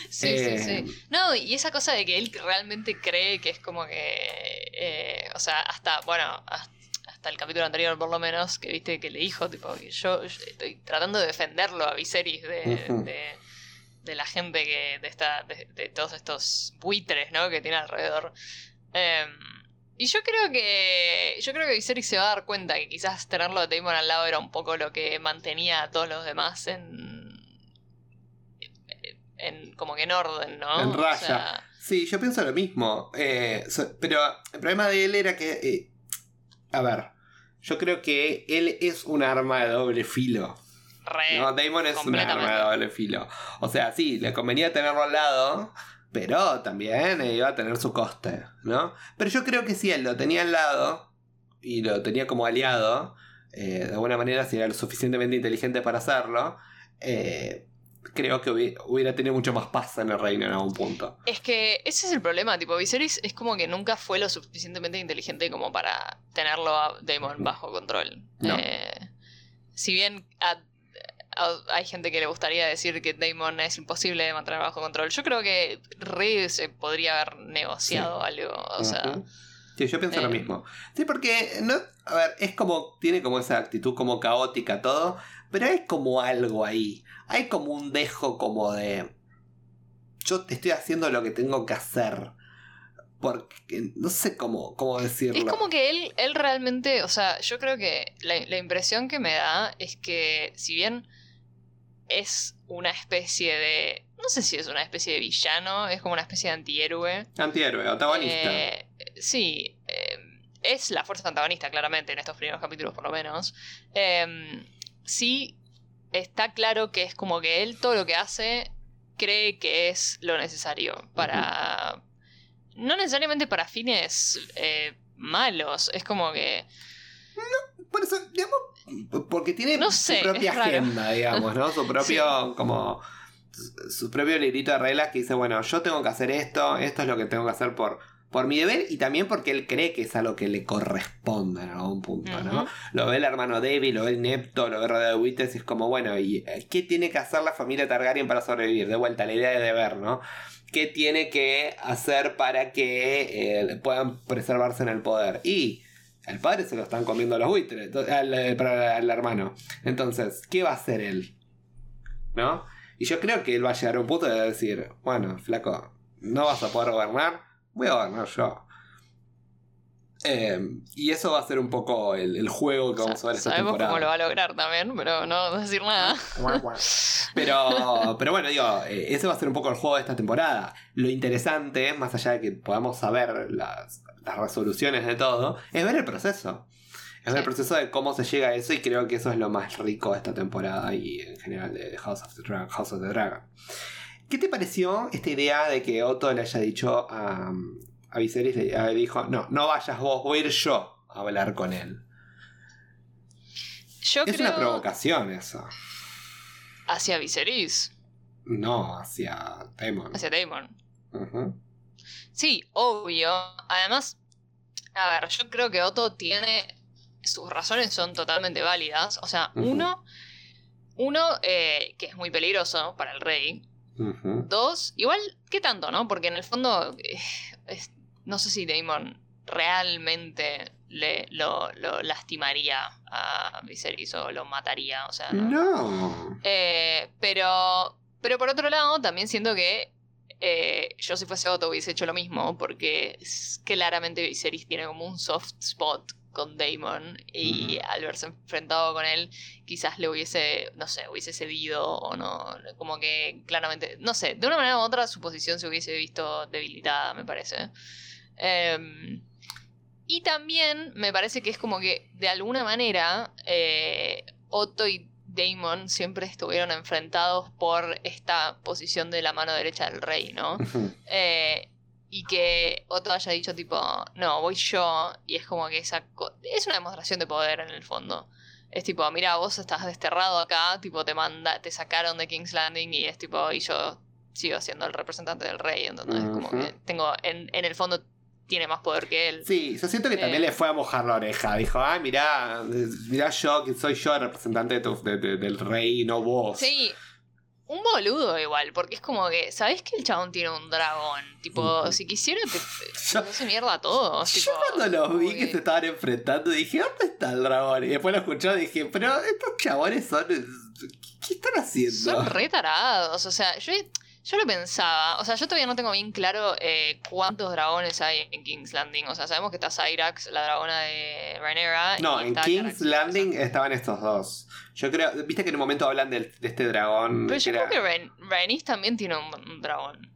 Sí, Eh, sí, sí. No, y esa cosa de que él realmente cree que es como que. eh, o sea, hasta, bueno, hasta, hasta el capítulo anterior, por lo menos, que viste que le dijo, tipo, que yo, yo estoy tratando de defenderlo a Viserys de, de, de la gente que. de, esta, de, de todos estos buitres, ¿no? Que tiene alrededor. Em, Y yo creo que. Yo creo que Viserys se va a dar cuenta que quizás tenerlo a Daemon al lado era un poco lo que mantenía a todos los demás en. en como que en orden, ¿no? En O raya. sea, Sí, yo pienso lo mismo. eh, so- pero el problema de él era que. eh, a ver, yo creo que él es un arma de doble filo. re. No, Damon es un arma de doble filo. O sea, sí, le convenía tenerlo al lado, pero también eh, iba a tener su coste, ¿no? Pero yo creo que si él lo tenía al lado y lo tenía como aliado, eh, de alguna manera, si era lo suficientemente inteligente para hacerlo, eh, creo que hubi- hubiera tenido mucho más paz en el reino en algún punto. Es que ese es el problema, tipo, Viserys es como que nunca fue lo suficientemente inteligente como para tenerlo a Daemon bajo control. No. Eh, si bien a- a- hay gente que le gustaría decir que Daemon es imposible de mantener bajo control, yo creo que Re se podría haber negociado algo, o sea... Sí, yo pienso lo mismo. Sí, porque, no, a ver, es como, tiene como esa actitud como caótica todo, pero hay como algo ahí. Hay como un dejo como de... Yo te estoy haciendo lo que tengo que hacer. Porque no sé cómo, cómo decirlo. Es como que él, él realmente, o sea, yo creo que la, la impresión que me da es que si bien es una especie de... No sé si es una especie de villano, es como una especie de antihéroe. Antihéroe, antagonista. Eh, sí, eh, es la fuerza antagonista, claramente, en estos primeros capítulos por lo menos. Eh, sí, está claro que es como que él todo lo que hace cree que es lo necesario para... No necesariamente para fines eh, malos, es como que... Por eso, digamos, porque tiene No sé, su propia raro. agenda, digamos, ¿no? Su propio, como, su propio librito de reglas que dice, bueno, yo tengo que hacer esto, esto es lo que tengo que hacer por, por mi deber y también porque él cree que es a lo que le corresponde en algún punto, ¿no? Lo ve el hermano David, lo ve el Nepto, lo ve rodeado de Witches y es como, bueno, ¿y eh, qué tiene que hacer la familia Targaryen para sobrevivir? De vuelta, la idea de deber, ¿no? ¿Qué tiene que hacer para que eh, puedan preservarse en el poder? Y al padre se lo están comiendo los buitres, to- al, eh, al hermano. Entonces, ¿qué va a hacer él? ¿No? Y yo creo que él va a llegar a un punto de decir, bueno, flaco, no vas a poder gobernar, voy a gobernar yo. Eh, y eso va a ser un poco el, el juego que vamos a ver esta Sabemos temporada. cómo lo va a lograr también, pero no decir nada. Pero, pero bueno, digo, eh, ese va a ser un poco el juego de esta temporada. Lo interesante, más allá de que podamos saber las, las resoluciones de todo, es ver el proceso. Es ver el proceso de cómo se llega a eso y creo que eso es lo más rico de esta temporada y en general de House of the Dragon. House of the Dragon. ¿Qué te pareció esta idea de que Otto le haya dicho a, a Viserys, le, dijo, no, no vayas vos, voy a ir yo a hablar con él? Yo Es creo una provocación eso. hacia Viserys, No, hacia Daemon. hacia Daemon. Sí, obvio. Además, a ver, yo creo que Otto tiene. Sus razones son totalmente válidas. O sea, uno. Uno, eh, que es muy peligroso para el rey. Dos, igual, ¿qué tanto, no? Porque en el fondo. eh, es- no sé si Daemon realmente le, lo, lo lastimaría a Viserys o lo mataría. O sea, no. No. Eh, pero, pero por otro lado, también siento que eh, yo si fuese Otto hubiese hecho lo mismo, porque es- claramente Viserys tiene como un soft spot con Daemon y al verse enfrentado con él quizás le hubiese, no sé, hubiese cedido o no, como que claramente, no sé, de una manera u otra su posición se hubiese visto debilitada, me parece. Em, y también me parece que es como que de alguna manera eh, Otto y Damon siempre estuvieron enfrentados por esta posición de la mano derecha del rey, ¿no? Eh, y que Otto haya dicho tipo, no, voy yo, y es como que esa es una demostración de poder en el fondo. Es tipo, mira, vos estás desterrado acá, tipo, te manda, te sacaron de King's Landing y es tipo, y yo sigo siendo el representante del rey, entonces como Ujú. que tengo, en, en el fondo tiene más poder que él. Sí, yo siento que también Eh. le fue a mojar la oreja. Dijo, ah, mirá, mirá yo, que soy yo el representante de tu- de- de- del rey, no vos. Sí, un boludo igual, porque es como que, ¿sabés que el chabón tiene un dragón? Tipo, si quisiera te, te hace mierda a todos. Yo tipo, cuando los vi que se estaban enfrentando dije, ¿dónde está el dragón? Y después lo escuché y dije, pero estos chabones son... ¿Qué están haciendo? Son re tarados, o sea, yo, Yo lo pensaba, o sea, yo todavía no tengo bien claro eh, cuántos dragones hay en King's Landing. O sea, sabemos que está Cyrax, la dragona de Rhaenyra. No, en King's Landing estaban estos dos. Yo creo, viste que en un momento hablan de, este dragón. Pero yo era- creo que Rhaen- Rhaenys también tiene un, un dragón.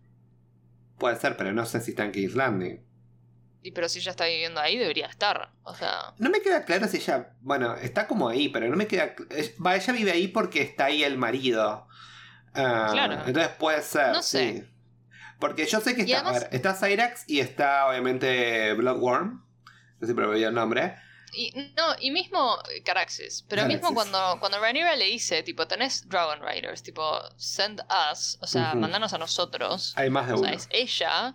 Puede ser, pero no sé si está en King's Landing. Y pero si ella está viviendo ahí, debería estar. O sea, No me queda claro si ella. Bueno, está como ahí, pero no me queda. Va, ella vive ahí porque está ahí el marido. Ah, Claro. Entonces puede ser. No sé. sí. Porque yo sé que está. además- a ver, está Cyrax y está obviamente Bloodworm. No sé si me el nombre. y no, y mismo Caraxes. Pero Caraxes. mismo cuando, cuando Rhaenyra le dice, tipo, tenés Dragon Riders, tipo, send us, o sea, mandanos a nosotros. Hay más de O uno. sea, es ella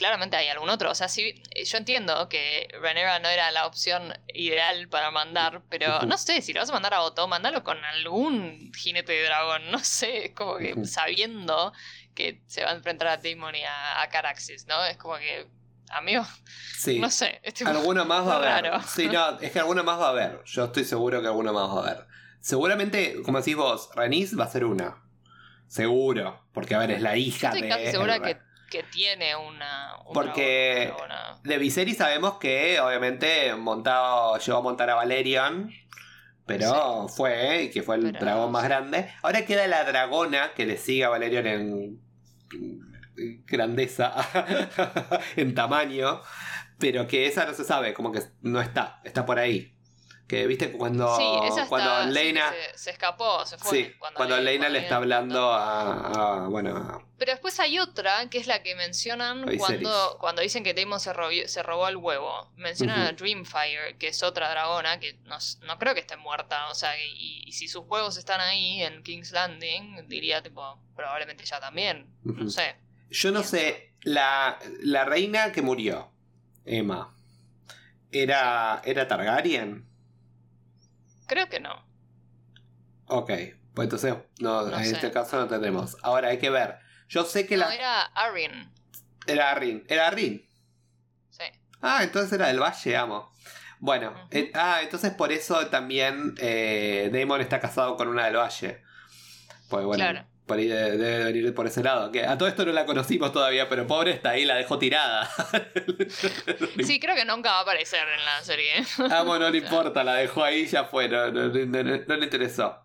claramente hay algún otro. O sea, si, yo entiendo que Rhaenyra no era la opción ideal para mandar, pero no sé, si lo vas a mandar a Otto, mandalo con algún jinete de dragón. No sé, es como que sabiendo que se va a enfrentar a Daemon y a, a Caraxes, ¿no? Es como que, amigo, Sí. no sé. Es tipo- Alguno más va a haber. Sí, no, es que alguno más va a haber. Yo estoy seguro que alguno más va a haber. Seguramente, como decís vos, Renis va a ser una. Seguro. Porque, a ver, es la hija Estoy de. casi segura que, que tiene una. Porque- una dragona. De Viserys sabemos que, obviamente, montado, llegó a montar a Valerion. Pero fue, ¿eh? y que fue el Pero- dragón más grande. Ahora queda la dragona que le sigue a Valerion en, en grandeza, en tamaño. Pero que esa no se sabe, como que no está, está por ahí. Que viste cuando, sí, esa cuando está, Leina. se, se escapó, se fue. Sí, cuando, Leina le está hablando a, a- bueno, a- Pero después hay otra, que es la que mencionan cuando, cuando dicen que Daemon se, robó- se robó el huevo. Mencionan a Dreamfire, que es otra dragona, que no, no creo que esté muerta. O sea, y, y si sus huevos están ahí en King's Landing, diría, tipo, probablemente ella también. No sé. Yo no sé, la, la reina que murió, Emma, ¿era, ¿era Targaryen? Creo que no. Ok, pues entonces no, No en sé. este caso no tenemos. Ahora hay que ver. Yo sé que No, la... era Arryn. Era Arryn. ¿Era Arryn? Sí. Ah, entonces era del Valle, amo. Bueno, eh, ah, entonces por eso también eh, Damon está casado con una del Valle. Pues bueno, Claro. Por ahí debe, debe venir por ese lado. Que a todo esto no la conocimos todavía, pero pobre está ahí, la dejó tirada. Sí, creo que nunca va a aparecer en la serie. Amo, no le importa, la dejó ahí, ya fue, no, no- no- no- no le interesó.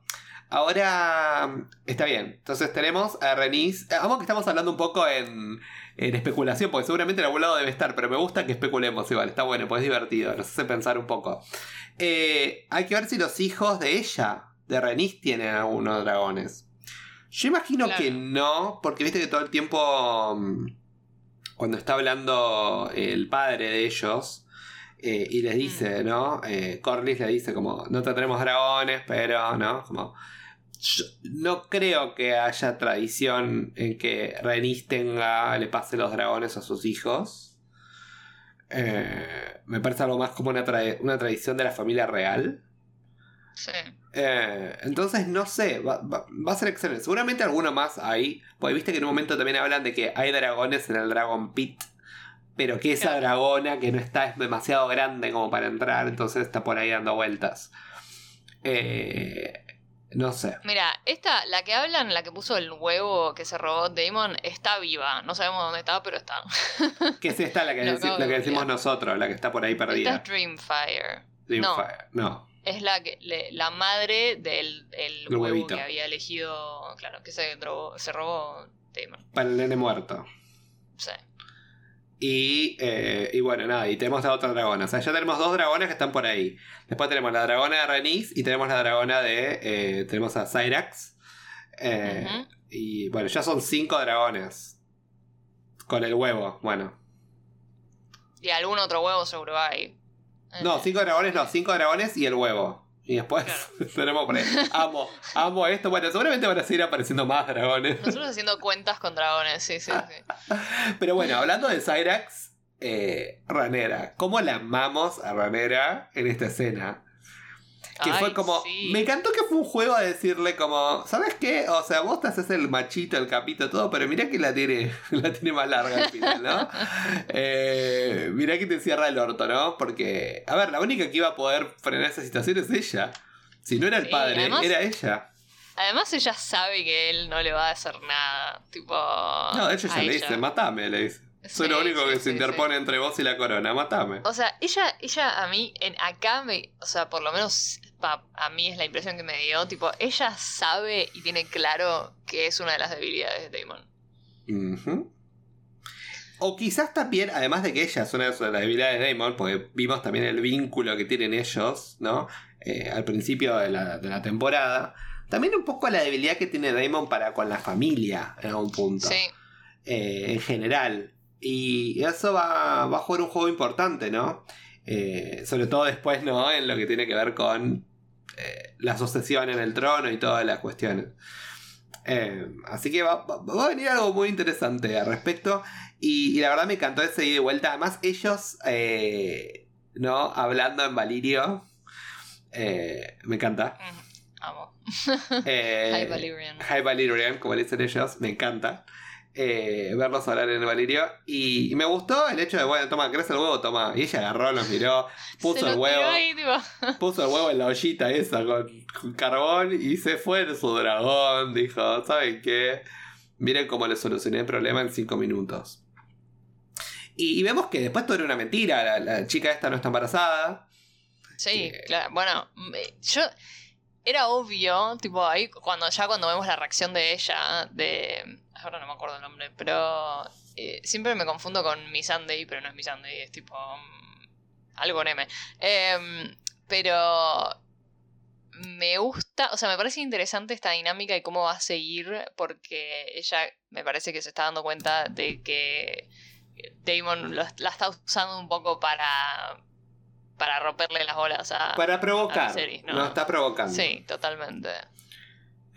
Ahora, está bien, entonces tenemos a Renis. eh, Amo que estamos hablando un poco en, en especulación, porque seguramente en algún lado debe estar, pero me gusta que especulemos igual, está bueno, pues es divertido, nos hace pensar un poco. Eh, hay que ver si los hijos de ella, de Renis, tienen algunos dragones. Yo imagino Claro. que no, porque viste que todo el tiempo, mm, cuando está hablando el padre de ellos, eh, y les dice, ¿no? Eh, Corlys le dice como, no tendremos dragones, pero, ¿no? Como, yo no creo que haya tradición en que Renis tenga, le pase los dragones a sus hijos. Eh, me parece algo más como una, tra- una tradición de la familia real. Sí. Eh, entonces no sé, va, va- va a ser excelente. Seguramente alguno más hay. Porque viste que en un momento también hablan de que hay dragones en el Dragon Pit. Pero que esa dragona que no está es demasiado grande como para entrar. Entonces está por ahí dando vueltas. Eh, no sé. Mira, esta, la que hablan, la que puso el huevo que se robó Damon, está viva. No sabemos dónde está, pero está. ¿Qué es esta la que, la que decimos nosotros? La que está por ahí Esta perdida. es Dreamfire. Dreamfire. No. Es la que le- la madre del el huevo huevito. que había elegido. Claro, que se, drogó- se robó Damon. Para el nene muerto. Sí. Y, eh, y bueno, nada, y tenemos la otra dragona. O sea, ya tenemos dos dragones que están por ahí. Después tenemos la dragona de Renis y tenemos la dragona de. eh, tenemos a Cyrax. Eh. Y bueno, ya son cinco dragones. Con el huevo, bueno. Y algún otro huevo seguro hay. No, Eh, cinco dragones, no, cinco dragones y el huevo. Y después Claro. tenemos por ahí. Amo, amo esto. Bueno, seguramente van a seguir apareciendo más dragones. Nosotros haciendo cuentas con dragones, sí, sí, sí. Pero bueno, hablando de Cyrax, eh, Ranera. ¿Cómo la amamos a Ranera en esta escena? Que Ay, fue como. sí. Me encantó que fue un juego a decirle como. ¿Sabes qué? O sea, vos te haces el machito, el capito, todo, pero mirá que la tiene, la tiene más larga al final, ¿no? Eh, mirá que te cierra el orto, ¿no? Porque. A ver, la única que iba a poder frenar esa situación es ella. Si no era el Sí, padre, además- era ella. Además, ella sabe que él no le va a hacer nada. Tipo. No, ella le ella. dice, matame, le dice. Soy lo único que sí, se interpone sí. entre vos y la corona, matame. O sea, ella, ella a mí, en acá me. O sea, por lo menos pa- a mí es la impresión que me dio. Tipo, ella sabe y tiene claro que es una de las debilidades de Damon. O quizás también, además de que ella es una de las debilidades de Damon, porque vimos también el vínculo que tienen ellos, ¿no? Eh, al principio de la, de la temporada. También un poco la debilidad que tiene Damon para con la familia en algún punto. Sí. eh, en general. Y eso va, va a jugar un juego importante, ¿no? Eh, sobre todo después, ¿no? En lo que tiene que ver con eh, la sucesión en el trono y todas las cuestiones. Eh, así que va, va- va a venir algo muy interesante al respecto. Y, y la verdad me encantó ese ida y vuelta. Además, ellos, eh, ¿no? Hablando en Valirio. eh, me encanta. Mm, Amo. Eh, Hi, Valyrian. High Valyrian, como le dicen ellos, me encanta. Eh, verlos hablar en el Valirio. Y, y me gustó el hecho de, bueno, toma, crece el huevo, toma. Y ella agarró, los miró, puso el huevo, ahí, puso el huevo en la ollita esa con, con carbón y se fue en su dragón. Dijo, ¿saben qué? Miren cómo le solucioné el problema en 5 minutos. Y, y vemos que después todo era una mentira. La, la chica esta no está embarazada. Sí, Que- claro. Bueno, yo. Era obvio, tipo, ahí cuando ya cuando vemos la reacción de ella, de. Ahora no me acuerdo el nombre, pero. eh, siempre me confundo con Miss Sunday, pero no es Miss Sunday, es tipo. mm, algo en M. Em, pero. Me gusta, o sea, me parece interesante esta dinámica y cómo va a seguir, porque ella me parece que se está dando cuenta de que Damon lo- la está usando un poco para. para romperle las bolas a. Para provocar. Ah, series, ¿no? ¿no? está provocando. Sí, totalmente.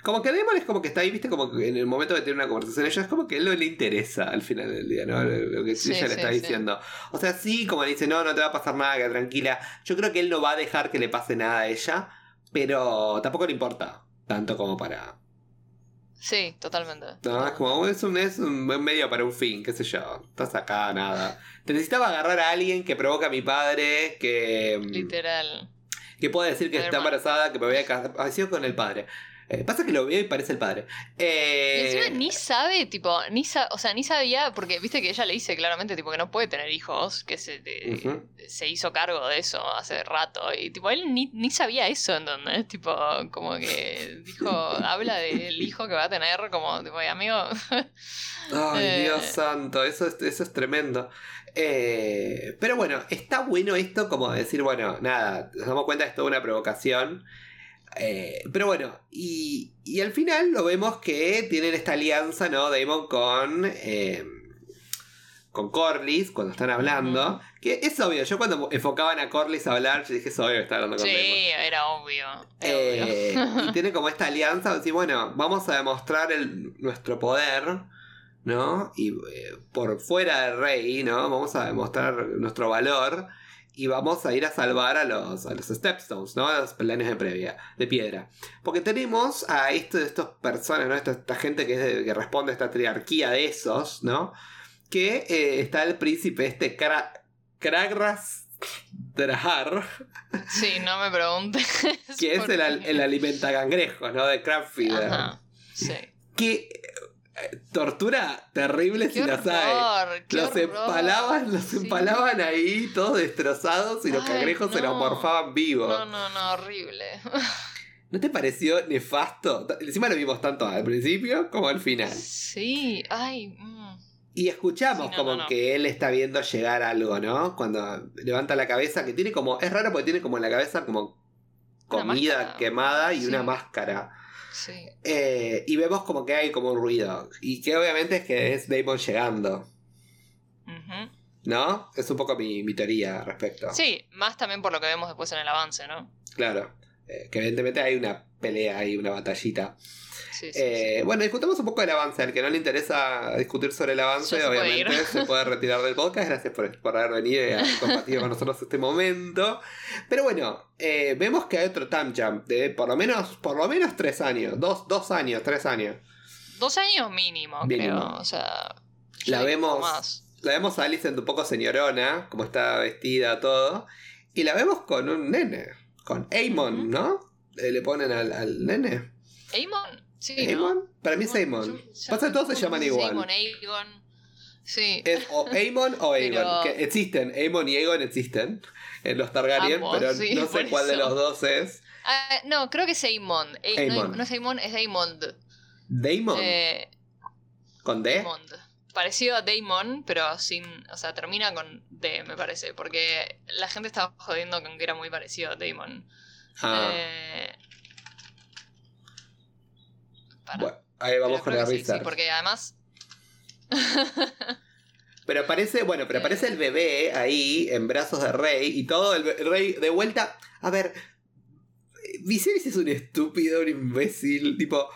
Como que Damon es como que está ahí, viste, como que en el momento de tener una conversación, ella es como que a él no le interesa al final del día, ¿no? Lo que Sí, ella le está sí. diciendo. O sea, sí, como le dice, no, no te va a pasar nada, que tranquila. Yo creo que él no va a dejar que le pase nada a ella, pero tampoco le importa tanto como para. Sí, totalmente. No, es como, es un, es un buen medio para un fin, qué sé yo. Estás acá, nada. Te necesitaba agarrar a alguien que provoca a mi padre, que. Literal. Que pueda decir que está embarazada, que me voy a casar. Ah, sí, con el padre. Eh, pasa que lo veo y parece el padre. Y Eh, encima ni sabe, tipo, ni sa- o sea, ni sabía, porque viste que ella le dice claramente, tipo, que no puede tener hijos, que se, de- se hizo cargo de eso hace rato. Y tipo, él ni, ni sabía eso, ¿entendés? Tipo, como que dijo, habla del hijo que va a tener, como, tipo, "Ay, amigo. Ay, Eh. Dios santo, eso es, eso es tremendo. Pero bueno, está bueno esto como decir, bueno, nada, nos damos cuenta que es toda una provocación. Eh, pero bueno, y, y al final lo vemos que tienen esta alianza, ¿no? Damon con... eh, con Corlys cuando están hablando. Que es obvio, yo cuando enfocaban a Corlys a hablar, yo dije, es obvio que está hablando con Sí, Damon. era obvio. Eh, obvio. y tiene como esta alianza, decir, bueno, vamos a demostrar el- nuestro poder, ¿no? Y eh, por fuera del rey, ¿no? Vamos a demostrar nuestro valor y vamos a ir a salvar a los, a los Stepstones, ¿no? A los peldaños de, previa, de piedra. Porque tenemos a esto, estas personas, ¿no? Esta, esta gente que, es de- que responde a esta triarquía de esos, ¿no? Que eh, está el príncipe este Kra- Kragras Drahar. Sí, no me preguntes. que es el, el alimenta cangrejos, ¿no? De Crab Feeder. Ajá, sí. Que tortura terrible si las hay. Los horror. empalaban, los Sí. empalaban ahí, todos destrozados, y los Ay, cangrejos se los morfaban vivos. No, no, no, horrible. ¿No te pareció nefasto? Encima lo vimos tanto al principio como al final. Sí, ay. mm. Y escuchamos Sí, no, como no, no. que él está viendo llegar algo, ¿no? Cuando levanta la cabeza, que tiene como. Es raro porque tiene como en la cabeza como comida quemada y Sí. una máscara. Sí. Eh, y vemos como que hay como un ruido. Y que obviamente es que es Damon llegando. ¿No? Es un poco mi, mi teoría al respecto. Sí, más también por lo que vemos después en el avance, ¿no? Claro. Eh, que evidentemente hay una pelea ahí, una batallita. Sí, sí, Eh, Bueno, discutamos un poco del avance. Al que no le interesa discutir sobre el avance, se obviamente se puede retirar del podcast. Gracias por, por haber venido y haber compartido con nosotros este momento. Pero bueno, eh, vemos que hay otro time jump de por lo menos, por lo menos tres años. Dos, dos años, tres años. Dos años mínimo, Mínimo. creo. O sea. La vemos- Más. La vemos a Alicent un poco señorona, como está vestida, todo. Y la vemos con un nene, con Amon. ¿no? Eh, Le ponen al, al nene. ¿Amon? Sí. Para mí es Amon, Pasa que todos se llaman igual. Amon, Aegon. Sí. Es o Aemon o Aegon. Pero- Que existen, Aemon y Aegon existen en los Targaryen, Ambos, pero sí, no sé cuál de los dos es. Ah, no, creo que es Aemon. Eh, no, Aemon. no es Aemon, es Aemond. ¿Daemon? Eh, ¿Con D? Aemond. Parecido a Daemon, pero sin. O sea, termina con D, me parece. Porque la gente estaba jodiendo con que era muy parecido a Daemon. Ah, Eh, para. bueno, ahí vamos Pero con la sí, sí, porque además. Pero aparece, bueno, pero aparece el bebé ahí en brazos de Rey y todo el Rey de vuelta. A ver, Viserys es un estúpido, un imbécil, tipo,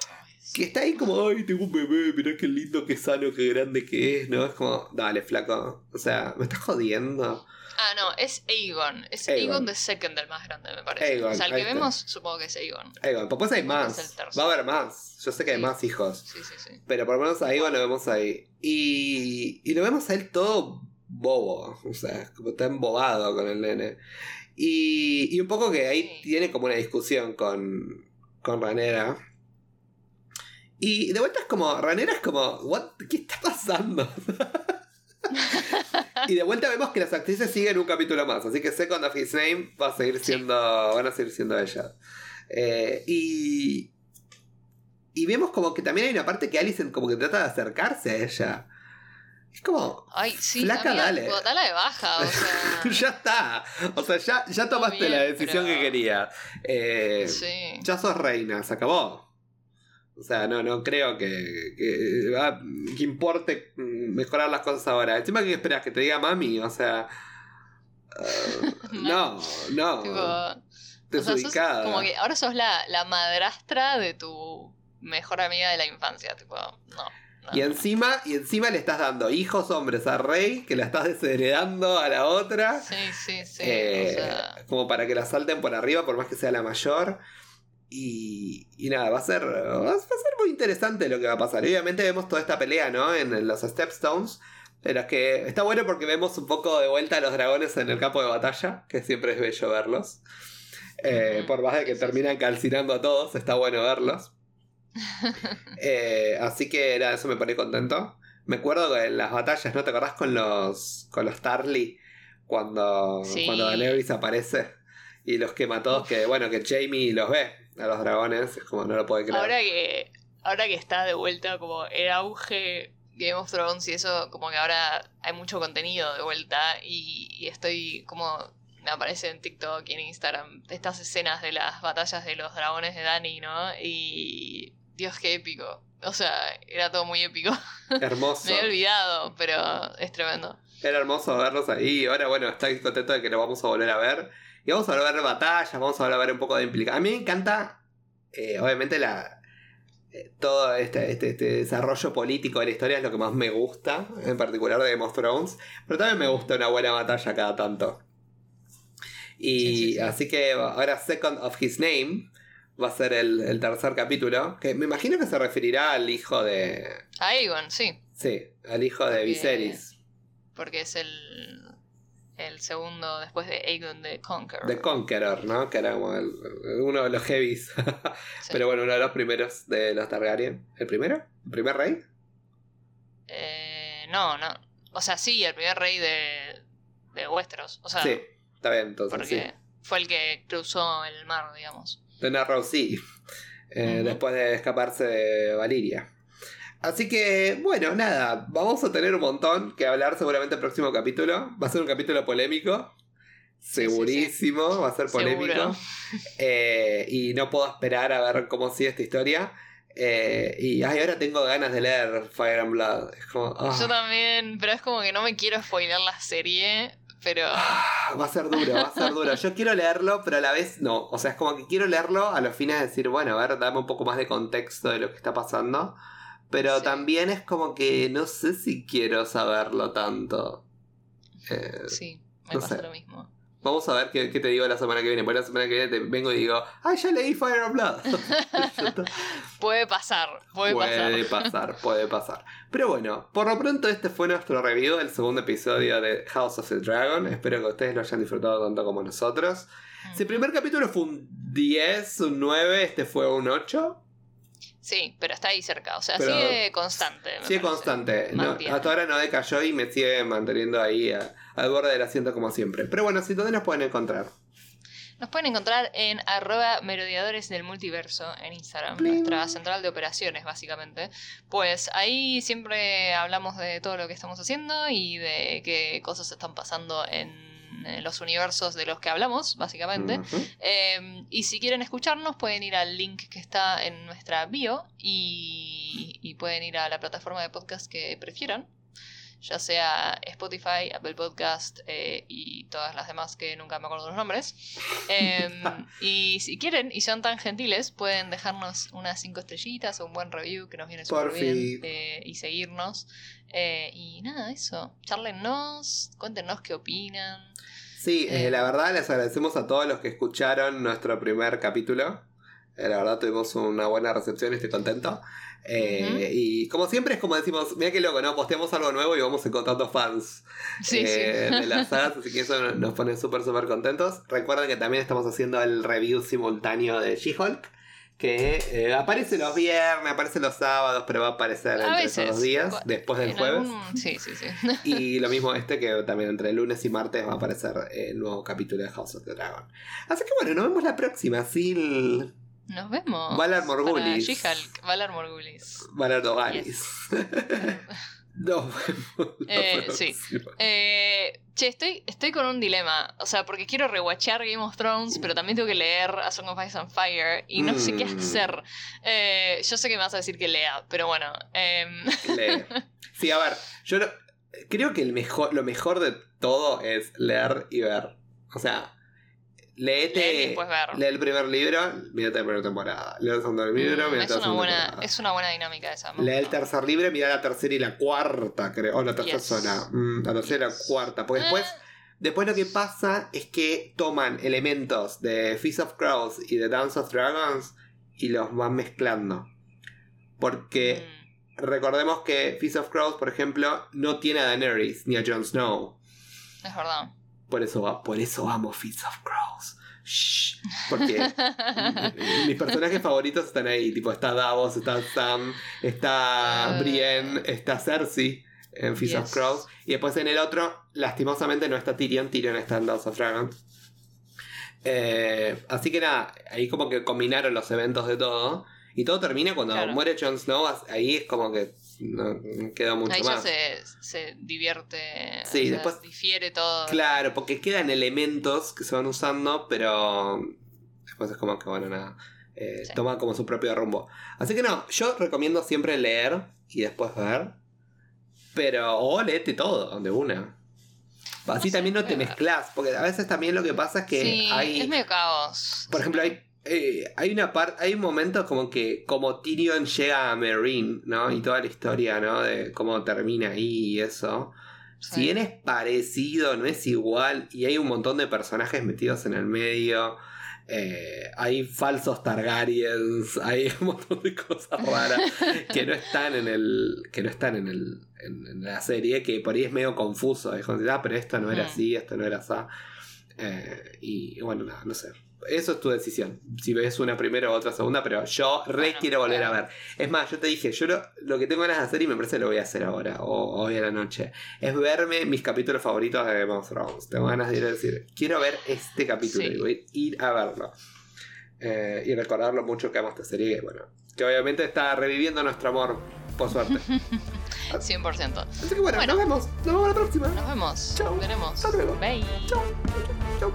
que está ahí como, ay, tengo un bebé, mirá qué lindo, qué sano, qué grande que es, ¿no? Es como, dale, flaco, o sea, me estás jodiendo. Ah, no, es Aegon. Es Aegon. The Second, el más grande, me parece. Aegon, o sea, el que vemos, supongo que es Aegon. Aegon, después hay Supongo que más, va a haber más, yo sé que hay Sí. más hijos. Sí, sí, sí. Pero por lo menos a Aegon lo vemos ahí. Y, y lo vemos a él todo bobo. O sea, como está embobado con el nene. Y, y un poco que ahí Sí. tiene como una discusión con, con Ranera. Y de vuelta es como, Ranera es como, What? ¿qué está pasando? y de vuelta vemos que las actrices siguen un capítulo más. Así que Second of His Name va a seguir Sí. siendo, van a seguir siendo ellas. Eh, y, y vemos como que también hay una parte que Alicent como que trata de acercarse a ella. Es como, Ay, sí, Flaca, amiga, dale. tipo, dala de baja, o sea. ya está. O sea, ya, ya tomaste bien, la decisión pero- que quería. Eh, sí. Ya sos reina, se acabó. O sea, no, no creo que, que, ah, que importe mejorar las cosas ahora. Encima que esperas que te diga mami, o sea... ah, no, no. Tipo, o sea, como que ahora sos la, la madrastra de tu mejor amiga de la infancia, tipo, no. no, Y no. encima, y encima le estás dando hijos hombres a Rey, que la estás desheredando a la otra. Sí, sí, sí. eh, o sea, como para que la salten por arriba, por más que sea la mayor. Y, y nada, va a ser va a ser muy interesante lo que va a pasar. Obviamente vemos toda esta pelea, ¿no? En, en los Stepstones. En los que está bueno porque vemos un poco de vuelta a los dragones en el campo de batalla, que siempre es bello verlos. Eh, por más de que terminan calcinando a todos, está bueno verlos. Eh, así que nada, eso me pone contento. Me acuerdo en las batallas, ¿no te acordás con los con los Tarly? Cuando, Sí. cuando Daenerys aparece y los quema todos, que bueno, que Jamie los ve a los dragones, es como no lo puede creer. ahora que ahora que está de vuelta como el auge Game of Thrones y eso, como que ahora hay mucho contenido de vuelta y, y estoy como me aparece en TikTok y en Instagram estas escenas de las batallas de los dragones de Dani, ¿no? Y Dios, qué épico. O sea, era todo muy épico. Hermoso. Me había olvidado, pero es tremendo. Era hermoso verlos ahí. Y ahora, bueno, estoy contento de que lo vamos a volver a ver. Y vamos a a ver batallas, vamos a ver un poco de implicación. A mí me encanta, eh, obviamente, la eh, todo este, este, este desarrollo político de la historia es lo que más me gusta, en particular de Game of Thrones. Pero también me gusta una buena batalla cada tanto. Y Sí, sí, sí. así que ahora Second of His Name va a ser el, el tercer capítulo. Que me imagino que se referirá al hijo de. A Aegon, sí, Sí, al hijo de Viserys. porque es el, el segundo después de Aegon the Conqueror. The Conqueror, ¿no? Que era como el- uno de los heavies. Sí. Pero bueno, uno de los primeros de los Targaryen. ¿El primero? ¿El primer rey? Eh, no, no. O sea, sí, el primer rey de, de Westeros. O sea, sí, está bien, entonces porque sí. fue el que cruzó el mar, digamos. The Narrow Sea. eh. Después de escaparse de Valiria. Así que, bueno, nada, vamos a tener un montón que hablar seguramente el próximo capítulo. Va a ser un capítulo polémico. sí, sí. Segurísimo, va a ser polémico. Eh, y no puedo esperar a ver cómo sigue esta historia. Eh, y ay, ahora tengo ganas de leer Fire and Blood. Es como, ah, Yo también, pero es como que no me quiero spoiler la serie, pero... ah, va a ser duro, va a ser duro. Yo quiero leerlo, pero a la vez no. O sea, es como que quiero leerlo a los fines de decir, bueno, a ver, dame un poco más de contexto de lo que está pasando. Pero Sí. también es como que no sé si quiero saberlo tanto. Eh, Sí, me no pasa sé. lo mismo. Vamos a ver qué, qué te digo la semana que viene. Porque la semana que viene te vengo y digo, ¡ay, ya leí Fire and Blood! Puede pasar, puede, Puede pasar. pasar, puede pasar. Pero bueno, por lo pronto este fue nuestro review del segundo episodio de House of the Dragon. Espero que ustedes lo hayan disfrutado tanto como nosotros. Si el primer capítulo fue un 10, un 9, este fue un 8. Sí, pero está ahí cerca. O sea, Pero- sigue constante. Sigue parece. constante. No, hasta ahora no decayó y me sigue manteniendo ahí a- al borde del asiento como siempre. Pero bueno, si dónde nos pueden encontrar. Nos pueden encontrar en arroba merodeadores del multiverso en Instagram, nuestra central de operaciones, básicamente. Pues ahí siempre hablamos de todo lo que estamos haciendo y de qué cosas están pasando en en los universos de los que hablamos, básicamente. Eh, y si quieren escucharnos, pueden ir al link que está en nuestra bio y, y pueden ir a la plataforma de podcast que prefieran, ya sea Spotify, Apple Podcast eh, y todas las demás que nunca me acuerdo los nombres. Eh, y si quieren y son tan gentiles, pueden dejarnos unas cinco estrellitas o un buen review que nos viene súper bien eh, y seguirnos. Eh, y nada, eso. Charlennos, cuéntenos qué opinan. Sí, eh, la verdad les agradecemos a todos los que escucharon nuestro primer capítulo. La verdad tuvimos una buena recepción estoy contento. Eh. Y como siempre es como decimos, mira qué loco, ¿no? Posteamos algo nuevo y vamos encontrando fans Sí, eh, sí. de las sagas, así que eso no- nos pone súper, súper contentos. Recuerden que también estamos haciendo el review simultáneo de She-Hulk, que eh, aparece los viernes, aparece los sábados, pero va a aparecer A entre veces. esos días, después del jueves. algún- Sí, sí, sí. Y lo mismo este que también entre lunes y martes va a aparecer el nuevo capítulo de House of the Dragon. Así que bueno, nos vemos la próxima. Sil Nos vemos. Valar Morghulis. Para She-Hulk, Valar Morgulis. Valar Dogalis. Nos vemos. Eh, sí. Eh, che, estoy, estoy con un dilema. O sea, porque quiero rewatchar Game of Thrones, pero también tengo que leer A Song of Ice and Fire y no sé qué Mm. hacer. Eh, yo sé que me vas a decir que lea, pero bueno. em, Lee. Sí, a ver, yo no- creo que el mejor, lo mejor de todo es leer y ver. O sea, ver. Lee el primer libro, mírate la primera temporada. Lee el segundo libro, Mm, mírate es, la segunda buena, temporada. es una buena dinámica esa. Lee el tercer libro, mira la tercera y la cuarta, creo. O la tercera Yes. zona. Mm, la tercera y la cuarta. Porque después, Eh, después lo que pasa es que toman elementos de Feast of Crows y de Dance of Dragons y los van mezclando. Porque mm, recordemos que Feast of Crows, por ejemplo, no tiene a Daenerys ni a Jon Snow. es verdad. Por eso, por eso amo Feast of Crows. Shh, porque mis personajes favoritos están ahí. Tipo, está Davos, está Sam, está Eh. Brienne, está Cersei en Feast of. Crows. Y después en el otro, lastimosamente, no está Tyrion. Tyrion está en House of Dragons. Eh, así que nada, ahí como que combinaron los eventos de todo. Y todo termina cuando Claro. muere Jon Snow. Ahí es como que no queda mucho Ahí ya más. se, se divierte. Sí, o sea, después- difiere todo. Claro, porque quedan elementos que se van usando, pero después es como que, bueno, nada, eh, Sí. toma como su propio rumbo. Así que no, yo recomiendo siempre leer y después ver, pero o léete todo de una. Así también no te mezclas, porque a veces también lo que pasa es que sí, hay... es medio caos. Por ejemplo, hay, eh, hay una parte, hay un momento como que como Tyrion llega a Meereen, ¿no? Y toda la historia, ¿no? De cómo termina ahí y eso. Sí. Si bien es parecido, no es igual, y hay un montón de personajes metidos en el medio, eh, hay falsos Targaryens, hay un montón de cosas raras que no están en el. que no están en el. en, en la serie, que por ahí es medio confuso. Es como, ah, pero esto no era Mm. así, esto no era así. Eh, y bueno, nada, no sé. Eso es tu decisión. Si ves una primera o otra segunda, pero yo re Bueno, quiero volver claro. a ver. Es más, yo te dije, yo lo, lo que tengo ganas de hacer y me parece que lo voy a hacer ahora, o hoy a la noche, es verme mis capítulos favoritos de Game of Thrones. Tengo ganas de ir a decir, quiero ver este capítulo Sí. y voy a ir a verlo. Eh, y recordar lo mucho que amo esta serie, que, bueno, que obviamente está reviviendo nuestro amor, por suerte. 100%. Así que bueno, Bueno. nos vemos. Nos vemos la próxima. Nos vemos. Chau. Veremos. Hasta luego. Bye. Chau. Chau.